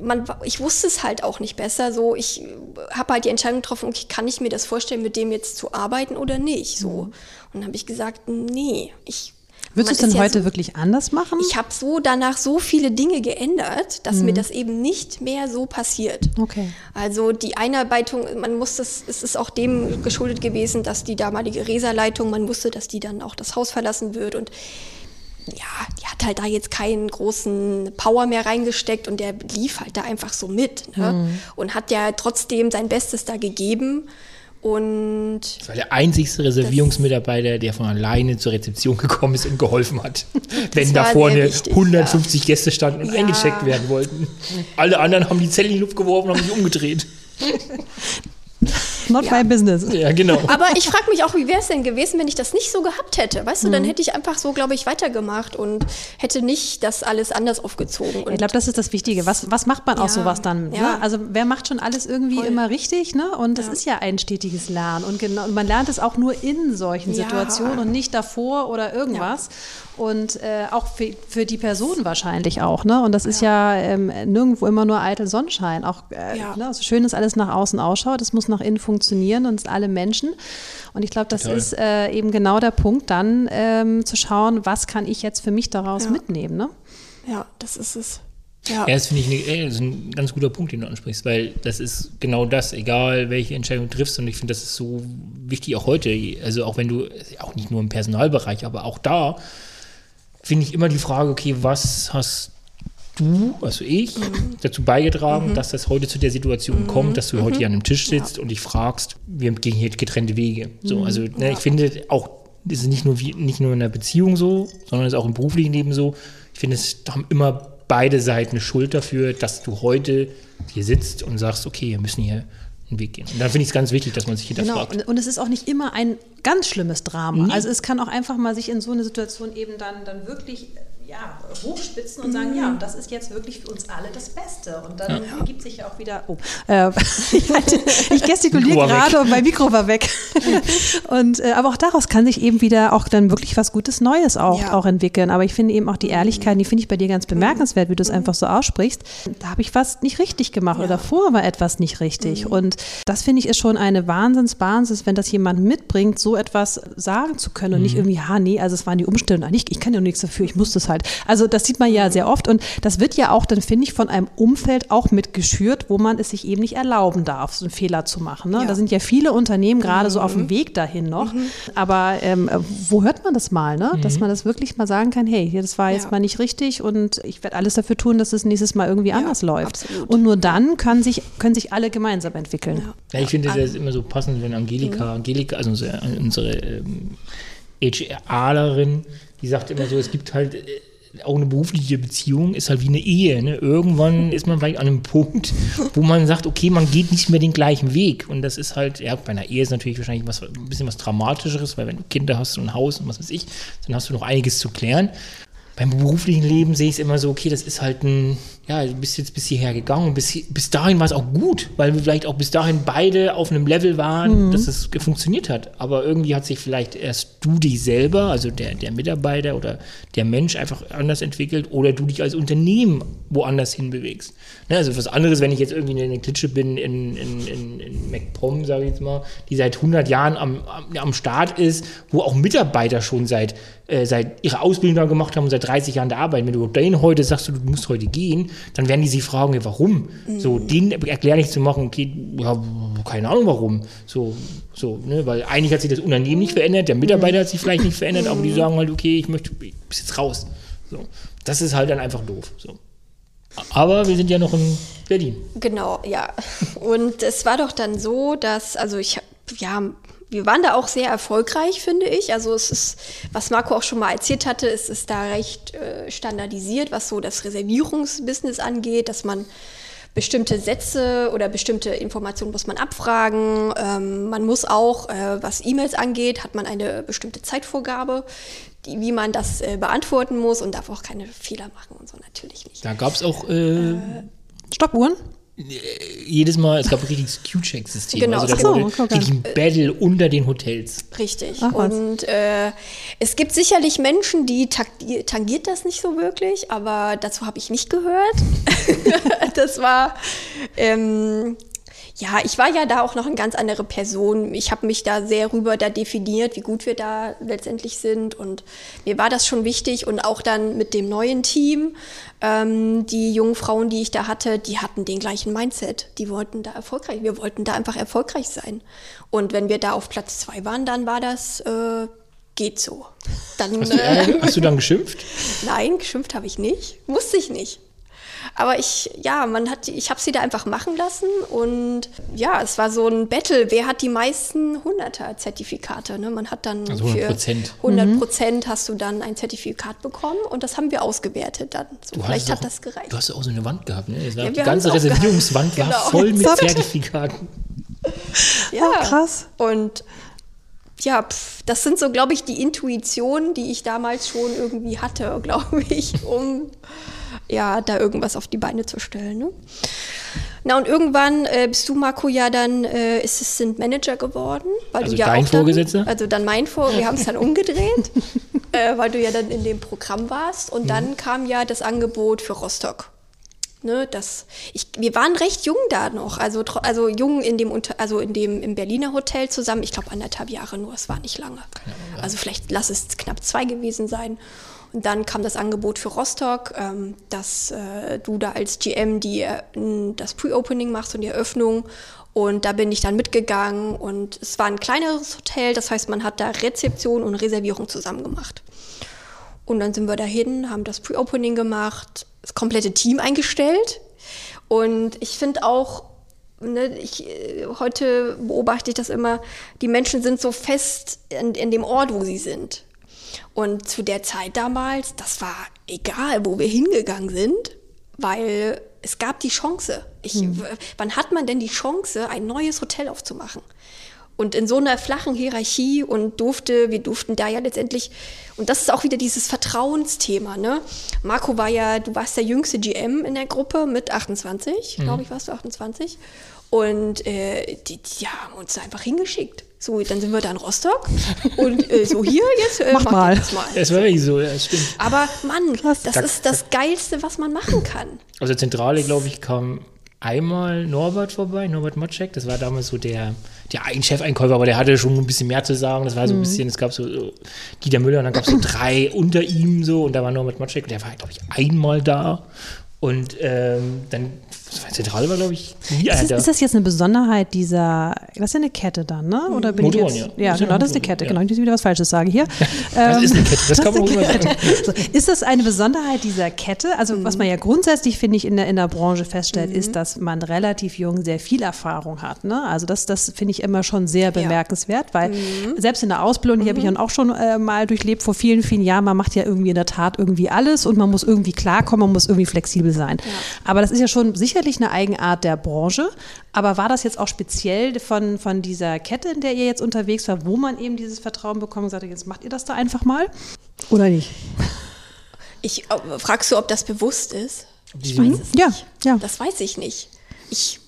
man, ich wusste es halt auch nicht besser. So, ich habe halt die Entscheidung getroffen, okay, kann ich mir das vorstellen, mit dem jetzt zu arbeiten oder nicht? So. Und dann habe ich gesagt, nee, ich Würdest du es denn ja heute so, wirklich anders machen? Ich habe so danach so viele Dinge geändert, dass mhm. mir das eben nicht mehr so passiert. Okay. Also die Einarbeitung, man muss das, es ist auch dem geschuldet gewesen, dass die damalige Reserleitung, man wusste, dass die dann auch das Haus verlassen wird und ja, die hat halt da jetzt keinen großen Power mehr reingesteckt und der lief halt da einfach so mit ne? mhm. und hat ja trotzdem sein Bestes da gegeben. Und das war der einzigste Reservierungsmitarbeiter, der von alleine zur Rezeption gekommen ist und geholfen hat. Wenn da vorne wichtig, 150 ja. Gäste standen und ja. eingecheckt werden wollten. Alle anderen haben die Zelle in die Luft geworfen und haben sich umgedreht. Not ja. my business. Ja, genau. Aber ich frage mich auch, wie wäre es denn gewesen, wenn ich das nicht so gehabt hätte? Weißt du, mhm. dann hätte ich einfach so, glaube ich, weitergemacht und hätte nicht das alles anders aufgezogen. ich glaube, das ist das Wichtige. Was, was macht man ja. aus sowas dann? Ja. Ne? Also wer macht schon alles irgendwie Voll. immer richtig? Ne? Und das ist ja ein stetiges Lernen. Und, genau, und man lernt es auch nur in solchen Situationen und nicht davor oder irgendwas und äh, auch für, für die Person wahrscheinlich auch. Ne? Und das ist ja, ähm, nirgendwo immer nur eitel Sonnenschein. Auch äh, ja. ne, so schön ist alles nach außen ausschaut, es muss nach innen funktionieren und alle Menschen. Und ich glaube, das Total. ist äh, eben genau der Punkt, dann ähm, zu schauen, was kann ich jetzt für mich daraus ja. mitnehmen. Ne? Ja, das ist es. Ja, ja das finde ich eine, das ist ein ganz guter Punkt, den du ansprichst, weil das ist genau das, egal welche Entscheidung du triffst. Und ich finde, das ist so wichtig auch heute. Also auch wenn du, auch nicht nur im Personalbereich, aber auch da, finde ich immer die Frage, okay, was hast du, also ich, mhm. dazu beigetragen, mhm. dass das heute zu der Situation mhm. kommt, dass du heute hier an einem Tisch sitzt ja. und dich fragst, wir gehen hier getrennte Wege. So, mhm. also ne, ja. ich finde auch, ist nicht nur, wie, nicht nur in der Beziehung so, sondern es ist auch im beruflichen Leben so. Ich finde, es haben immer beide Seiten eine Schuld dafür, dass du heute hier sitzt und sagst, okay, wir müssen hier einen Weg gehen. Und dann finde ich es ganz wichtig, dass man sich hinterfragt. Genau, und, und es ist auch nicht immer ein ganz schlimmes Drama. Mhm. Also es kann auch einfach mal sich in so eine Situation eben dann, dann wirklich ja, hochspitzen und sagen, ja, das ist jetzt wirklich für uns alle das Beste. Und dann ja. ergibt sich ja auch wieder, oh, äh, ich, halte, ich gestikuliere gerade und mein Mikro war weg. und, äh, aber auch daraus kann sich eben wieder auch dann wirklich was Gutes Neues auch, ja. auch entwickeln. Aber ich finde eben auch die Ehrlichkeit, die finde ich bei dir ganz bemerkenswert, wie du es mhm. einfach so aussprichst. Da habe ich was nicht richtig gemacht ja. oder vorher war etwas nicht richtig. Mhm. Und das finde ich ist schon eine Wahnsinnsbasis, wenn das jemand mitbringt, so etwas sagen zu können und mhm. nicht irgendwie, ha, nee, also es waren die Umstände, ich, ich kann ja nichts dafür, ich muss das halt. Also das sieht man ja sehr oft und das wird ja auch dann, finde ich, von einem Umfeld auch mitgeschürt, wo man es sich eben nicht erlauben darf, so einen Fehler zu machen. Ne? Ja. Da sind ja viele Unternehmen gerade mhm. so auf dem mhm. Weg dahin noch. Mhm. Aber ähm, wo hört man das mal, ne? dass mhm. man das wirklich mal sagen kann, hey, das war jetzt ja. mal nicht richtig und ich werde alles dafür tun, dass es nächstes Mal irgendwie ja, anders läuft. Absolut. Und nur dann können sich, können sich alle gemeinsam entwickeln. Ja, ich finde das immer so passend, wenn Angelika, mhm. Angelika, also unsere, unsere ähm, HRlerin, die sagt immer so, es gibt halt äh, auch eine berufliche Beziehung ist halt wie eine Ehe. Ne? Irgendwann ist man vielleicht an einem Punkt, wo man sagt, okay, man geht nicht mehr den gleichen Weg. Und das ist halt, ja, bei einer Ehe ist natürlich wahrscheinlich was, ein bisschen was Dramatischeres, weil wenn du Kinder hast und ein Haus und was weiß ich, dann hast du noch einiges zu klären. Beim beruflichen Leben sehe ich es immer so, okay, das ist halt ein, ja, du bist jetzt bis hierher gegangen bis, bis dahin war es auch gut, weil wir vielleicht auch bis dahin beide auf einem Level waren, mhm. dass es funktioniert hat. Aber irgendwie hat sich vielleicht erst du dich selber, also der, der Mitarbeiter oder der Mensch einfach anders entwickelt oder du dich als Unternehmen woanders hinbewegst. Ne, also was anderes, wenn ich jetzt irgendwie in eine Klitsche bin in, in, in, in MacPom, sage ich jetzt mal, die seit 100 Jahren am, am, am Start ist, wo auch Mitarbeiter schon seit, äh, seit ihre Ausbildung da gemacht haben und seit 30 Jahren da arbeiten. Wenn du denen heute sagst, du, du musst heute gehen, dann werden die sich fragen, warum? Mhm. So, denen erklärlich zu machen, okay, ja, keine Ahnung warum. So, so, ne? Weil eigentlich hat sich das Unternehmen nicht verändert, der Mitarbeiter hat sich vielleicht nicht verändert, aber die sagen halt, okay, ich möchte, ich bis jetzt raus. So. Das ist halt dann einfach doof. So. Aber wir sind ja noch in Berlin. Genau, ja. Und es war doch dann so, dass, also ich, ja, wir waren da auch sehr erfolgreich, finde ich. Also es ist, was Marco auch schon mal erzählt hatte, es ist da recht äh, standardisiert, was so das Reservierungsbusiness angeht, dass man bestimmte Sätze oder bestimmte Informationen muss man abfragen. Ähm, man muss auch, äh, was E-Mails angeht, hat man eine bestimmte Zeitvorgabe, die, wie man das äh, beantworten muss und darf auch keine Fehler machen und so natürlich nicht. Da gab es auch äh, äh Stoppuhren? Jedes Mal, es gab ein richtiges Q-Check-System. Genau. Also da so, wurde richtig ein Battle unter den Hotels. Richtig. Ach, und äh, es gibt sicherlich Menschen, die tangiert das nicht so wirklich, aber dazu habe ich nicht gehört. das war ähm, ja, ich war ja da auch noch eine ganz andere Person. Ich habe mich da sehr rüber da definiert, wie gut wir da letztendlich sind. Und mir war das schon wichtig. Und auch dann mit dem neuen Team, ähm, die jungen Frauen, die ich da hatte, die hatten den gleichen Mindset. Die wollten da erfolgreich. Wir wollten da einfach erfolgreich sein. Und wenn wir da auf Platz zwei waren, dann war das. Äh, geht so. Dann, hast, du, äh, hast du dann geschimpft? Nein, geschimpft habe ich nicht. Musste ich nicht. Aber ich, ja, man hat, ich habe sie da einfach machen lassen und ja, es war so ein Battle. Wer hat die meisten 100er-Zertifikate? Ne? Man hat dann also 100 Prozent. 100 Prozent hast du dann ein Zertifikat bekommen und das haben wir ausgewertet dann. So, vielleicht hat auch, das gereicht. Du hast auch so eine Wand gehabt, ne? Ja, die ganze Reservierungswand war genau. voll mit Zertifikaten. Ja, oh, krass. Und ja, pf, das sind so, glaube ich, die Intuitionen, die ich damals schon irgendwie hatte, glaube ich, um ja, da irgendwas auf die Beine zu stellen. Ne? Na und irgendwann äh, bist du, Marco, ja dann äh, Assistant Manager geworden. Weil also du ja dein auch Vorgesetzter? also dann mein Vor, wir haben es dann umgedreht, äh, weil du ja dann in dem Programm warst. Und mhm. dann kam ja das Angebot für Rostock. Ne, das, ich, wir waren recht jung da noch, also, also jung in dem, also in dem im Berliner Hotel zusammen. Ich glaube anderthalb Jahre nur, es war nicht lange. Also vielleicht lass es knapp zwei gewesen sein. Und dann kam das Angebot für Rostock, ähm, dass äh, du da als GM die, äh, das Pre-Opening machst und die Eröffnung. Und da bin ich dann mitgegangen und es war ein kleineres Hotel, das heißt, man hat da Rezeption und Reservierung zusammen gemacht. Und dann sind wir dahin, haben das Pre-Opening gemacht, das komplette Team eingestellt. Und ich finde auch, ne, ich, äh, heute beobachte ich das immer, die Menschen sind so fest in, in dem Ort, wo sie sind. Und zu der Zeit damals, das war egal, wo wir hingegangen sind, weil es gab die Chance. Ich, hm. Wann hat man denn die Chance, ein neues Hotel aufzumachen? Und in so einer flachen Hierarchie und durfte, wir durften da ja letztendlich, und das ist auch wieder dieses Vertrauensthema, ne? Marco war ja, du warst der jüngste GM in der Gruppe mit 28, mhm. glaube ich, warst du 28. Und äh, die, die haben uns einfach hingeschickt. So, dann sind wir da in Rostock und äh, so hier jetzt. Äh, mach, mach mal. Das, mal. das war wirklich so, ja, stimmt. Aber Mann, Krass. das ist das Geilste, was man machen kann. Also Zentrale, glaube ich, kam einmal Norbert vorbei, Norbert Motschek. Das war damals so der, der ein Chefeinkäufer, aber der hatte schon ein bisschen mehr zu sagen. Das war so ein mhm. bisschen, es gab so, so Dieter Müller und dann gab es so drei unter ihm so und da war Norbert Motschek und der war, glaube ich, einmal da. Und ähm, dann Zentrale war, glaube ich, nie ist, ist das jetzt eine Besonderheit dieser, das ist ja eine Kette dann, ne? Oder bin Motoren, ich jetzt, ja. Ja, genau, das ist eine Kette, ja. genau, ich muss wieder was Falsches sagen hier. das ähm, ist eine Kette, das, das kann man auch immer sagen. So, ist das eine Besonderheit dieser Kette? Also mhm. was man ja grundsätzlich, finde ich, in der, in der Branche feststellt, mhm. ist, dass man relativ jung sehr viel Erfahrung hat, ne? Also das, das finde ich immer schon sehr bemerkenswert, weil mhm. selbst in der Ausbildung, die habe ich mhm. ja auch schon äh, mal durchlebt vor vielen, vielen Jahren, man macht ja irgendwie in der Tat irgendwie alles und man muss irgendwie klarkommen, man muss irgendwie flexibel sein. Aber das ist ja schon sicherlich eine Eigenart der Branche. Aber war das jetzt auch speziell von, von dieser Kette, in der ihr jetzt unterwegs war, wo man eben dieses Vertrauen bekommen und sagte, jetzt macht ihr das da einfach mal? Oder nicht? Ich äh, fragst du, ob das bewusst ist? Ich weiß es ja, nicht. Ja. Das weiß ich nicht. Ich,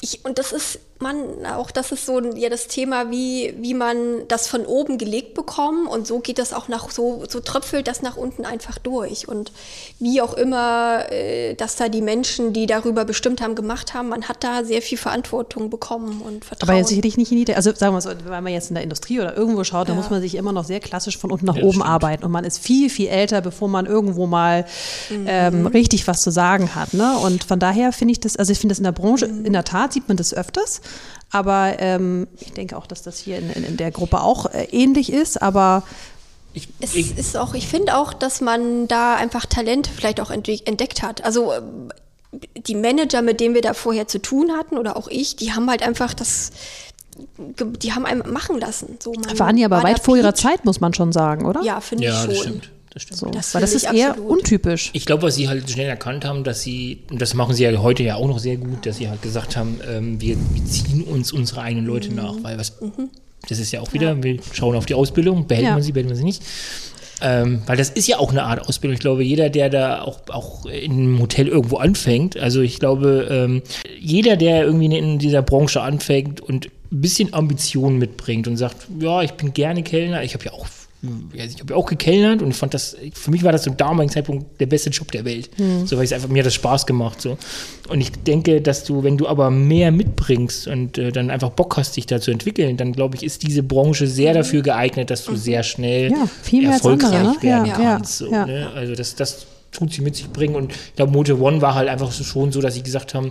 ich, und das ist man auch, das ist so ja das Thema, wie, wie man das von oben gelegt bekommt und so geht das auch nach, so, so tröpfelt das nach unten einfach durch und wie auch immer, äh, dass da die Menschen, die darüber bestimmt haben, gemacht haben, man hat da sehr viel Verantwortung bekommen und Vertrauen. Aber jetzt sicherlich nicht in die, also sagen wir so, wenn man jetzt in der Industrie oder irgendwo schaut, ja. dann muss man sich immer noch sehr klassisch von unten nach ja, oben stimmt. arbeiten und man ist viel, viel älter, bevor man irgendwo mal mhm. ähm, richtig was zu sagen hat, ne? und von daher finde ich das, also ich finde das in der Branche, mhm. in der Tat sieht man das öfters, aber ähm, ich denke auch, dass das hier in, in, in der Gruppe auch äh, ähnlich ist. Aber ich, es ich, ist auch, ich finde auch, dass man da einfach Talent vielleicht auch entdeckt hat. Also ähm, die Manager, mit denen wir da vorher zu tun hatten, oder auch ich, die haben halt einfach das, die haben einem machen lassen. So, Waren die aber war weit vor ihrer Zeit, muss man schon sagen, oder? Ja, finde ja, ich schon. Das stimmt das stimmt. So, das weil das ist eher absolut. untypisch. Ich glaube, was sie halt schnell erkannt haben, dass sie, und das machen sie ja heute ja auch noch sehr gut, dass sie halt gesagt haben, ähm, wir, wir, ziehen uns unsere eigenen Leute mhm. nach, weil was, mhm. das ist ja auch wieder, ja. wir schauen auf die Ausbildung, behält ja. man sie, behält man sie nicht. Ähm, weil das ist ja auch eine Art Ausbildung. Ich glaube, jeder, der da auch, auch in einem Hotel irgendwo anfängt, also ich glaube, ähm, jeder, der irgendwie in dieser Branche anfängt und ein bisschen Ambitionen mitbringt und sagt, ja, ich bin gerne Kellner, ich habe ja auch ich habe ja auch gekellnert und ich fand das, für mich war das zum damaligen Zeitpunkt der beste Job der Welt. Mhm. So, weil es einfach, mir hat das Spaß gemacht. So. Und ich denke, dass du, wenn du aber mehr mitbringst und äh, dann einfach Bock hast, dich da zu entwickeln, dann glaube ich, ist diese Branche sehr mhm. dafür geeignet, dass du mhm. sehr schnell ja, erfolgreich andere, ne? werden ja, kannst. So, ne? Also das, das tut sie mit sich bringen. Und ich glaube, Mote One war halt einfach so schon so, dass sie gesagt haben,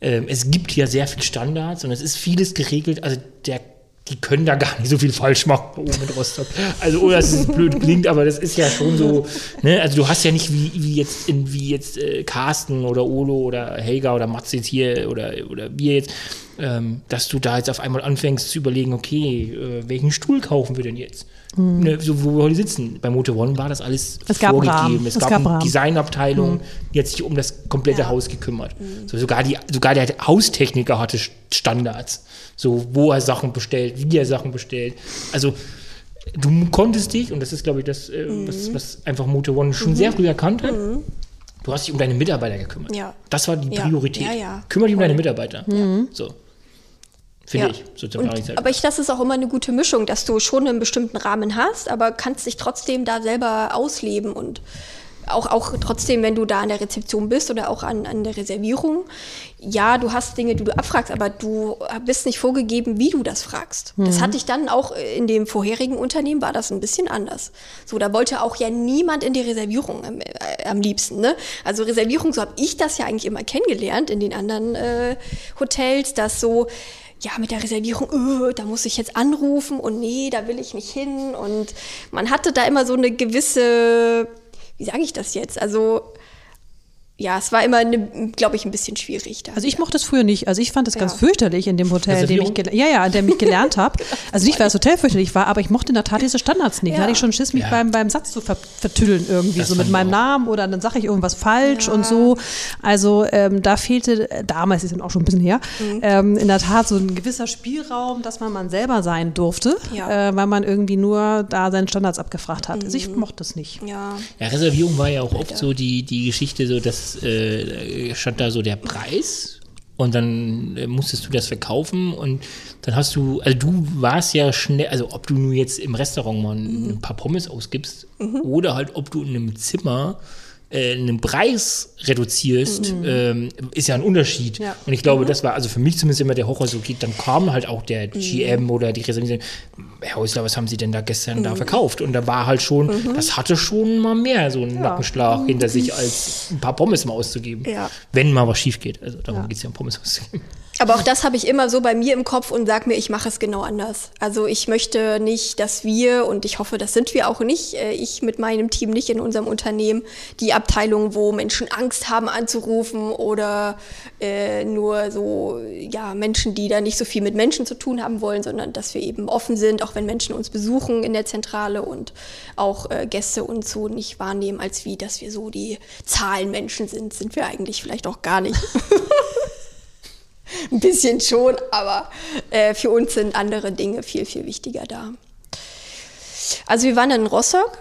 äh, es gibt hier sehr viele Standards und es ist vieles geregelt. Also der die können da gar nicht so viel falsch machen oben in Rostock. Also, ohne dass es blöd klingt, aber das ist ja schon so, ne? Also du hast ja nicht wie, wie jetzt in, wie jetzt äh, Carsten oder Olo oder Helga oder Mats jetzt hier oder, oder wir jetzt, ähm, dass du da jetzt auf einmal anfängst zu überlegen, okay, äh, welchen Stuhl kaufen wir denn jetzt? Mhm. Ne, so, wo wir heute sitzen. Bei Motor One war das alles es vorgegeben. Es, es, gab, eine Designabteilung, mhm. die hat sich um das komplette ja. Haus gekümmert. Mhm. So, sogar, die, sogar der Haustechniker hatte Standards. So, wo er Sachen bestellt, wie er Sachen bestellt. Also, du konntest dich, und das ist, glaube ich, das, äh, was, mhm. was, einfach Motor One schon sehr mhm. früh erkannt hat, mhm. du hast dich um deine Mitarbeiter gekümmert. Ja. Das war die Priorität. Ja, Kümmere dich um deine Mitarbeiter. So. Finde ja. ich. So und, aber ich, das ist auch immer eine gute Mischung, dass du schon einen bestimmten Rahmen hast, aber kannst dich trotzdem da selber ausleben und auch, auch trotzdem, wenn du da an der Rezeption bist oder auch an, an der Reservierung, ja, du hast Dinge, die du abfragst, aber du bist nicht vorgegeben, wie du das fragst. Mhm. Das hatte ich dann auch in dem vorherigen Unternehmen, war das ein bisschen anders. So, da wollte auch ja niemand in die Reservierung am, äh, am liebsten. Ne? Also Reservierung, so habe ich das ja eigentlich immer kennengelernt in den anderen äh, Hotels, dass so, ja, mit der Reservierung, öh, da muss ich jetzt anrufen und nee, da will ich nicht hin. Und man hatte da immer so eine gewisse, wie sage ich das jetzt? Also ja, es war immer, glaube ich, ein bisschen schwierig. Da. Also ich mochte es früher nicht. Also ich fand es ganz fürchterlich in dem Hotel, in dem ich, ja, ja, in dem ich gelernt habe. Also nicht, weil das Hotel fürchterlich war, aber ich mochte in der Tat diese Standards nicht. Da Ja. hatte ich schon Schiss, mich Ja. beim, beim Satz zu ver vertüddeln irgendwie, Das so mit meinem auch. Namen oder dann sage ich irgendwas falsch und so. Also ähm, da fehlte, damals ist dann auch schon ein bisschen her, Mhm. ähm, in der Tat so ein gewisser Spielraum, dass man man selber sein durfte, Ja. äh, weil man irgendwie nur da seine Standards abgefragt hat. Also ich Mhm. mochte es nicht. ja. Ja, Reservierung war ja auch oft so die, die Geschichte, so dass äh, stand da so der Preis und dann äh, musstest du das verkaufen und dann hast du, also du warst ja schnell, also ob du nur jetzt im Restaurant mal ein, ein paar Pommes ausgibst oder halt ob du in einem Zimmer äh, einen Preis reduzierst, ähm, ist ja ein Unterschied. Ja. Und ich glaube, das war also für mich zumindest immer der Horror, so okay, dann kam halt auch der Mhm. GM oder die Reservierung, Herr Häusler, was haben Sie denn da gestern Mhm. da verkauft? Und da war halt schon, das hatte schon mal mehr so einen Nackenschlag hinter sich, als ein paar Pommes mal auszugeben. Ja. Wenn mal was schief geht. Also darum geht es ja um Pommes auszugeben. Aber auch das habe ich immer so bei mir im Kopf und sag mir, ich mache es genau anders. Also ich möchte nicht, dass wir, und ich hoffe, das sind wir auch nicht, äh, ich mit meinem Team nicht in unserem Unternehmen, die Abteilung, wo Menschen Angst haben anzurufen oder äh, nur so, ja, Menschen, die da nicht so viel mit Menschen zu tun haben wollen, sondern dass wir eben offen sind, auch wenn Menschen uns besuchen in der Zentrale und auch äh, Gäste uns so nicht wahrnehmen, als wie, dass wir so die Zahlenmenschen sind, sind wir eigentlich vielleicht auch gar nicht. Ein bisschen schon, aber äh, für uns sind andere Dinge viel, viel wichtiger da. Also wir waren in Rostock.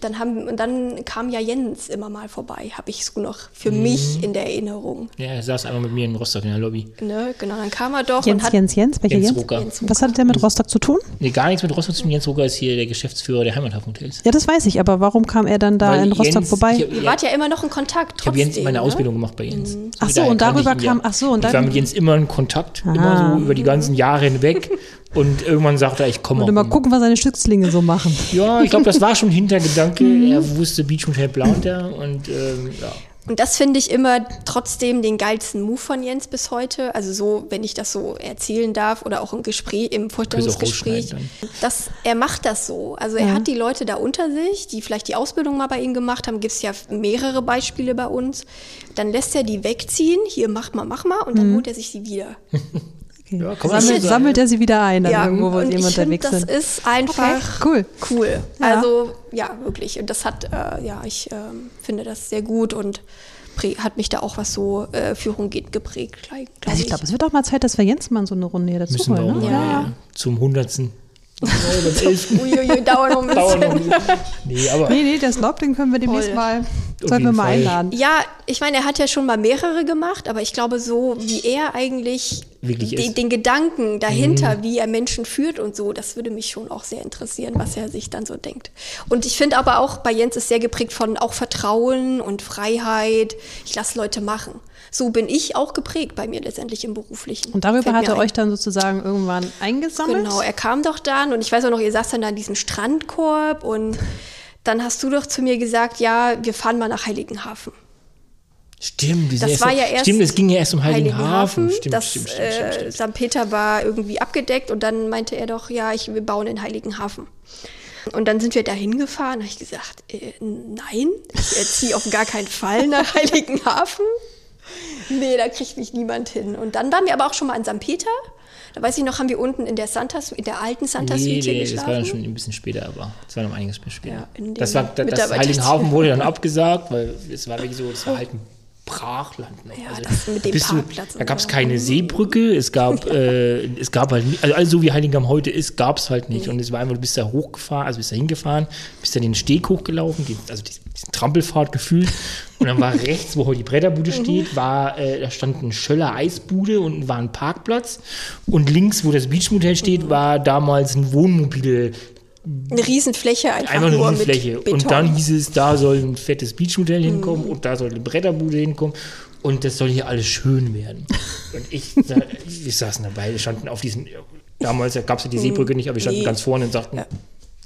Dann, haben, und dann kam ja Jens immer mal vorbei, habe ich so noch für mich in der Erinnerung. Ja, er saß einmal mit mir in Rostock in der Lobby. Ne? Genau, dann kam er doch und Jens, hat Jens, Jens, welcher Jens Jens? Jens Was hat der mit Rostock zu tun? Nee, gar nichts mit Rostock zu tun. Jens Rucker ist hier der Geschäftsführer der Heimathafenhotels. Ja, das weiß ich, aber warum kam er dann da Weil in Rostock Jens- vorbei? ich- Ihr wart ja immer noch in Kontakt. Ich habe Jens trotzdem, meine ne? Ausbildung gemacht bei Jens. Ach so, und darüber ihn ja. kam- ach so, und ich war mit Jens immer in Kontakt, Ah. immer so über die ganzen Jahre hinweg. Und irgendwann sagte er, ich komme Und auch. mal gucken, was seine Stützlinge so machen. Ja, ich glaube, das war schon Hintergedanke. Mhm. Er wusste, Beach Hotel plant er und ähm, ja. Und das finde ich immer trotzdem den geilsten Move von Jens bis heute. Also so, wenn ich das so erzählen darf oder auch im Gespräch, im Vorstellungsgespräch, dass er macht das so. Also er hat die Leute da unter sich, die vielleicht die Ausbildung mal bei ihm gemacht haben, gibt es ja mehrere Beispiele bei uns. Dann lässt er die wegziehen, hier mach mal, mach mal, und dann holt er sich sie wieder. Okay. Ja, sammelt, so sammelt er sie wieder ein, dann irgendwo, wo sie unterwegs finde, das sind. ist einfach Okay, cool. cool. Ja. Also ja, wirklich. Und das hat, äh, ja, ich ähm, finde das sehr gut und hat mich da auch, was so äh, Führung geht, geprägt. glaub Also ich glaube, es wird auch mal Zeit, dass wir Jens mal so eine Runde hier dazu müssen holen. Ne? ja. zum Hundertsten. Ja. Uiuiui, dauert noch ein bisschen. Nee, aber Nee, nee, das Log, den können wir demnächst Voll. mal, Auf sollten wir mal Fall. einladen. Ja, ich meine, er hat ja schon mal mehrere gemacht, aber ich glaube, so wie er eigentlich Wirklich den, ist. Mhm. den Gedanken dahinter, wie er Menschen führt und so, das würde mich schon auch sehr interessieren, was er sich dann so denkt. Und ich finde aber auch, bei Jens ist sehr geprägt von auch Vertrauen und Freiheit. Ich lasse Leute machen. So bin ich auch geprägt bei mir letztendlich im Beruflichen. Und darüber Fällt hat er ein. euch dann sozusagen irgendwann eingesammelt? Genau, er kam doch dann und ich weiß auch noch, ihr saß dann da in diesem Strandkorb und dann hast du doch zu mir gesagt, ja, wir fahren mal nach Heiligenhafen. Stimmt, diese Das war ja erst stimmt, es ging ja erst um Heiligenhafen. Heiligenhafen. Stimmt, das stimmt, stimmt, stimmt, äh, stimmt. St. Peter war irgendwie abgedeckt und dann meinte er doch, ja, ich, wir bauen in Heiligenhafen. Und dann sind wir da hingefahren, habe ich gesagt, äh, nein, ich äh, ziehe auf gar keinen Fall nach Heiligenhafen. Nee, da kriegt mich niemand hin. Und dann waren wir aber auch schon mal in St. Peter. Da weiß ich noch, haben wir unten in der Santa, in der alten Santa Nee, Suite nee, das geschlafen. war dann schon ein bisschen später, aber das war noch einiges später. Ja, das war, das, das Heiligenhafen wurde dann abgesagt, weil es war wirklich so, es war halt ein Brachland noch. Ja, das mit dem bist du, Parkplatz da gab es keine Seebrücke, es gab, äh, es gab halt, nie- also alles so wie Heiligenhafen heute ist, gab es halt nicht. Und es war einfach, du bist da hochgefahren, also bist da hingefahren, bist dann den Steg hochgelaufen, die, also diesen diesen Trampelfahrt gefühlt. Und dann war rechts, wo heute die Bretterbude Mhm. steht, war, äh, da stand ein Schöller Eisbude und war ein Parkplatz. Und links, wo das Beachmotel Mhm. steht, war damals ein Wohnmobile Eine Riesenfläche einfach, Einfach eine nur Riesenfläche. mit Beton. Und dann hieß es, da soll ein fettes Beachmodell Mhm. hinkommen und da soll eine Bretterbude hinkommen. Und das soll hier alles schön werden. Und ich, sa- ich saßen dabei, wir standen auf diesen, damals gab es ja die Seebrücke nicht, aber wir standen Mhm. Nee. ganz vorne und sagten,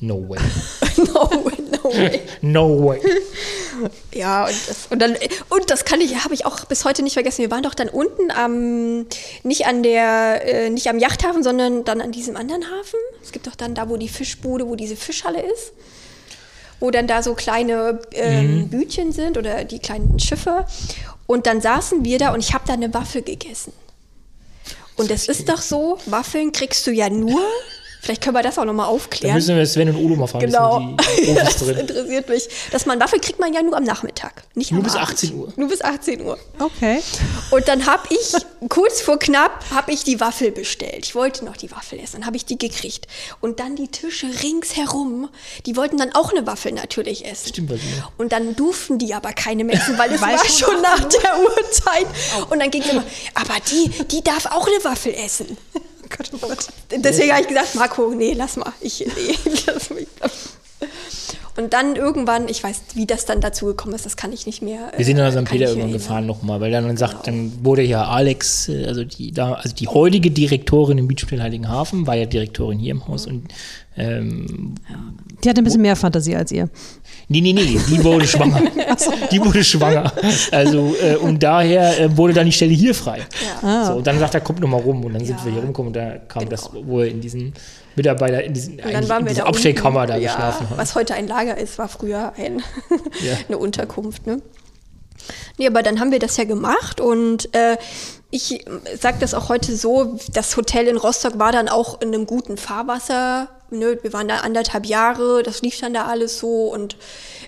no way, no, no way. no way. Ja, und das, und dann, und das kann ich, habe ich auch bis heute nicht vergessen. Wir waren doch dann unten am, nicht an der, äh, nicht am Yachthafen, sondern dann an diesem anderen Hafen. Es gibt doch dann da, wo die Fischbude, wo diese Fischhalle ist. wo dann da so kleine ähm, mhm. Bütchen sind oder die kleinen Schiffe. Und dann saßen wir da und ich habe da eine Waffel gegessen. Und es ist doch so, Waffeln kriegst du ja nur Vielleicht können wir das auch nochmal aufklären. Da müssen wir Sven und Udo mal fragen. Genau. das drin. interessiert mich. Dass man Waffel kriegt man ja nur am Nachmittag. Nicht nur bis Abend. 18 Uhr. Nur bis 18 Uhr. Okay. Und dann habe ich, kurz vor knapp, habe ich die Waffel bestellt. Ich wollte noch die Waffel essen. Dann habe ich die gekriegt. Und dann die Tische ringsherum, die wollten dann auch eine Waffel natürlich essen. Stimmt, was Und dann durften die aber keine mehr essen, weil es war schon nach der Uhrzeit. Und dann ging es immer, aber die, die darf auch eine Waffel essen. Gott, oh Gott. Deswegen habe ich gesagt, Marco, nee, lass mal. Ich, nee, lass mich. Und dann irgendwann, ich weiß, wie das dann dazu gekommen ist, das kann ich nicht mehr. Wir sind dann nach St. Peter irgendwann gefahren nochmal, weil dann sagt, genau. dann wurde ja Alex, äh, also die da, also die heutige Direktorin im Beachspiel Heiligenhafen, war ja Direktorin hier im Haus und ähm, die hat ein bisschen mehr Fantasie als ihr. Nee, nee, nee, die wurde schwanger. Die wurde schwanger. Also, äh, und daher äh, wurde dann die Stelle hier frei. Ja. Ah. So, und dann sagt er, kommt noch mal rum. Und dann ja. sind wir hier rumgekommen und da kam genau. das, wo er in diesen Mitarbeiter, in diesen in diese Abstellkammer da ja, geschlafen hat. Was heute ein Lager ist, war früher ein, eine Unterkunft. Ne? Nee, aber dann haben wir das ja gemacht und äh, ich sage das auch heute so, das Hotel in Rostock war dann auch in einem guten Fahrwasser. Ne? Wir waren da anderthalb Jahre, das lief dann da alles so und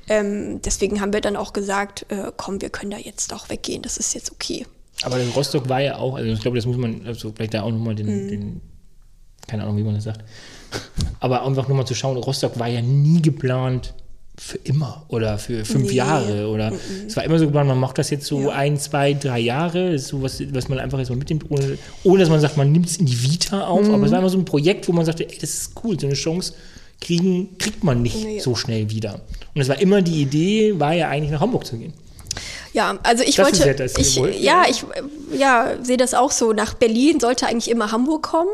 ähm, deswegen haben wir dann auch gesagt, äh, komm, wir können da jetzt auch weggehen, das ist jetzt okay. Aber in Rostock war ja auch, also ich glaube, das muss man, also vielleicht da auch nochmal den, mhm. den, keine Ahnung, wie man das sagt, aber einfach nochmal zu schauen, Rostock war ja nie geplant, für immer oder für fünf nee. Jahre oder es war immer so geplant, man macht das jetzt so ja. ein, zwei, drei Jahre, das ist so was, was man einfach jetzt mal mitnimmt, ohne, ohne dass man sagt, man nimmt es in die Vita auf, mhm. aber es war immer so ein Projekt, wo man sagte, ey, das ist cool, so eine Chance kriegen, kriegt man nicht nee. so schnell wieder. Und es war immer die Idee, war ja eigentlich nach Hamburg zu gehen. Ja, also ich das wollte, ja, ich, ja, ich ja, sehe das auch so. Nach Berlin sollte eigentlich immer Hamburg kommen.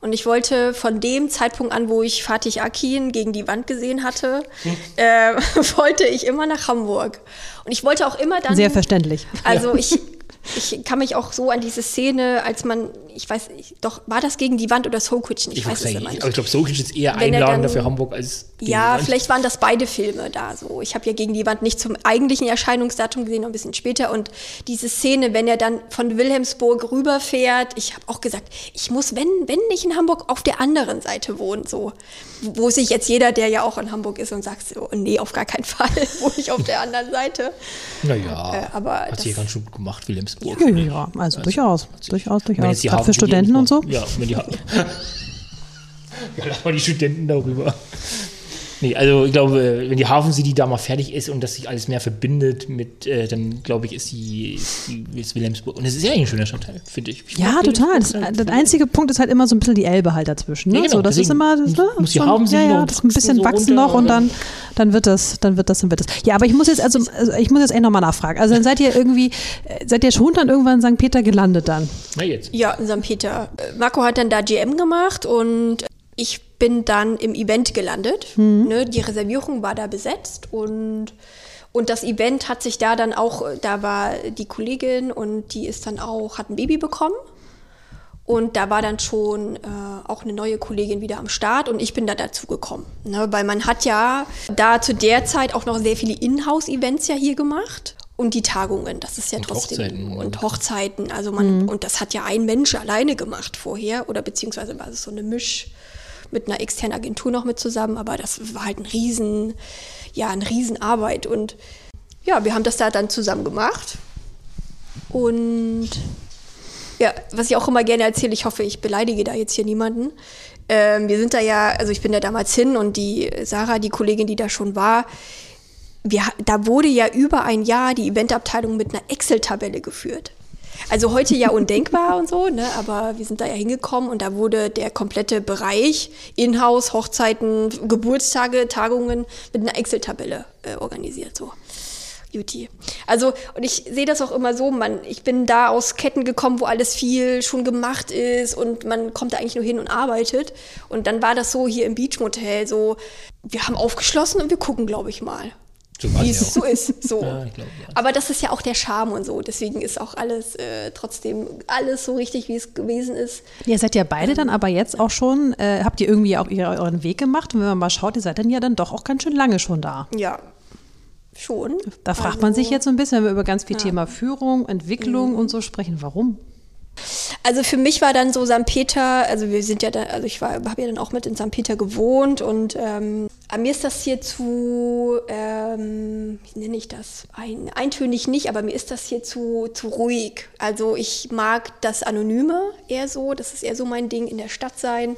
Und ich wollte von dem Zeitpunkt an, wo ich Fatih Akin gegen die Wand gesehen hatte, hm. äh, wollte ich immer nach Hamburg. Und ich wollte auch immer dann. Sehr verständlich. Also ja. ich, ich kann mich auch so an diese Szene, als man, ich weiß, doch, war das gegen die Wand oder Soul Kitchen? Ich, ich weiß es immer nicht. Aber ich glaube, Soul Kitchen ist eher einladender für Hamburg als. Ja, vielleicht waren das beide Filme da so. Ich habe ja gegen die Wand nicht zum eigentlichen Erscheinungsdatum gesehen, noch ein bisschen später. Und diese Szene, wenn er dann von Wilhelmsburg rüberfährt, ich habe auch gesagt, ich muss, wenn, wenn nicht in Hamburg, auf der anderen Seite wohnen, so. Wo sich jetzt jeder, der ja auch in Hamburg ist und sagt so, nee, auf gar keinen Fall, wohne ich auf der anderen Seite. Naja, äh, aber hat sie ganz gut gemacht, Wilhelmsburg. Ja, ja also, also durchaus, durchaus, durchaus. Gerade für Studenten und so. Ja, wenn die ja, lass mal die Studenten darüber. Nee, also ich glaube, wenn die Hafencity da mal fertig ist und das sich alles mehr verbindet mit, äh, dann glaube ich, ist die, ist die ist Wilhelmsburg. Und es ist ja eigentlich ein schöner Stadtteil, finde ich. ich. Ja, total. Das, der einzige Punkt ist halt immer so ein bisschen die Elbe halt dazwischen. Ne? Ja, genau. so, das ist immer das, ne? muss die Hafencity ja, ja, das ein bisschen so wachsen noch und dann, dann wird das, dann wird das, dann wird das. Ja, aber ich muss jetzt, also, also ich muss jetzt echt nochmal nachfragen. Also dann seid ihr irgendwie, äh, seid ihr schon dann irgendwann in St. Peter gelandet dann? Na jetzt. Ja, in St. Peter. Marco hat dann da GM gemacht und ich bin dann im Event gelandet. Mhm. Ne, die Reservierung war da besetzt und, und das Event hat sich da dann auch, da war die Kollegin und die ist dann auch, hat ein Baby bekommen. Und da war dann schon äh, auch eine neue Kollegin wieder am Start und ich bin da dazu gekommen. Ne? Weil man hat ja da zu der Zeit auch noch sehr viele Inhouse-Events ja hier gemacht. Und die Tagungen, das ist ja und trotzdem. Hochzeiten. Und Hochzeiten. Also man, mhm. und das hat ja ein Mensch alleine gemacht vorher, oder beziehungsweise war es so eine Misch, mit einer externen Agentur noch mit zusammen, aber das war halt ein riesen, ja, eine Riesenarbeit und ja, wir haben das da dann zusammen gemacht und ja, was ich auch immer gerne erzähle, ich hoffe, ich beleidige da jetzt hier niemanden. Ähm, wir sind da ja, also ich bin da damals hin und die Sarah, die Kollegin, die da schon war, wir, da wurde ja über ein Jahr die Eventabteilung mit einer Excel-Tabelle geführt. Also heute ja undenkbar und so, ne? aber wir sind da ja hingekommen und da wurde der komplette Bereich, Inhouse, Hochzeiten, Geburtstage, Tagungen mit einer Excel-Tabelle äh, organisiert. So. Beauty. Also, und ich sehe das auch immer so, man, ich bin da aus Ketten gekommen, wo alles viel schon gemacht ist und man kommt da eigentlich nur hin und arbeitet. Und dann war das so hier im Beach Motel so, wir haben aufgeschlossen und wir gucken, glaube ich mal. Wie es ja so ist. So. Ja, ich glaub, ja. Aber das ist ja auch der Charme und so. Deswegen ist auch alles äh, trotzdem alles so richtig, wie es gewesen ist. Ihr seid ja beide dann aber jetzt auch schon, äh, habt ihr irgendwie auch euren Weg gemacht? Und wenn man mal schaut, ihr seid dann ja dann doch auch ganz schön lange schon da. Ja, schon. Da fragt man sich Also- jetzt so ein bisschen, wenn wir über ganz viel Thema Führung, Entwicklung und so sprechen, warum? Also für mich war dann so St. Peter, also wir sind ja da, also ich habe ja dann auch mit in St. Peter gewohnt und ähm, aber mir ist das hier zu, ähm, wie nenne ich das? Ein, eintönig nicht, aber mir ist das hier zu, zu ruhig. Also ich mag das Anonyme eher so, das ist eher so mein Ding, in der Stadt sein.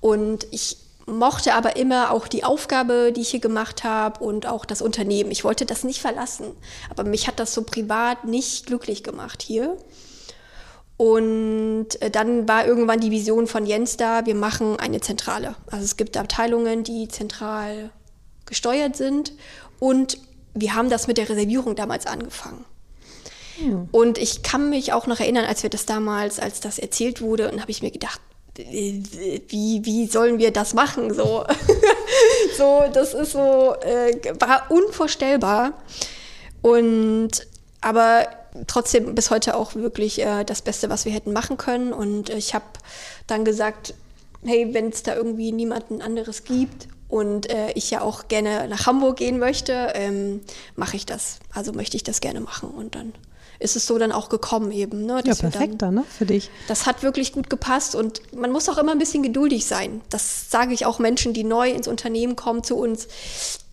Und ich mochte aber immer auch die Aufgabe, die ich hier gemacht habe und auch das Unternehmen. Ich wollte das nicht verlassen, aber mich hat das so privat nicht glücklich gemacht hier. Und äh, dann war irgendwann die Vision von Jens da, wir machen eine Zentrale. Also es gibt Abteilungen, die zentral gesteuert sind. Und wir haben das mit der Reservierung damals angefangen. Und ich kann mich auch noch erinnern, als wir das damals, als das erzählt wurde, und habe ich mir gedacht, wie, wie sollen wir das machen? So, so das ist so, äh, war unvorstellbar. Und aber trotzdem bis heute auch wirklich äh, das Beste, was wir hätten machen können. Und ich habe dann gesagt, hey, wenn es da irgendwie niemanden anderes gibt und äh, ich ja auch gerne nach Hamburg gehen möchte, ähm, mache ich das. Also möchte ich das gerne machen. Und dann ist es so dann auch gekommen eben. Ne, Ja, perfekt dann dann, ne, für dich. das hat wirklich gut gepasst und man muss auch immer ein bisschen geduldig sein. Das sage ich auch Menschen, die neu ins Unternehmen kommen zu uns.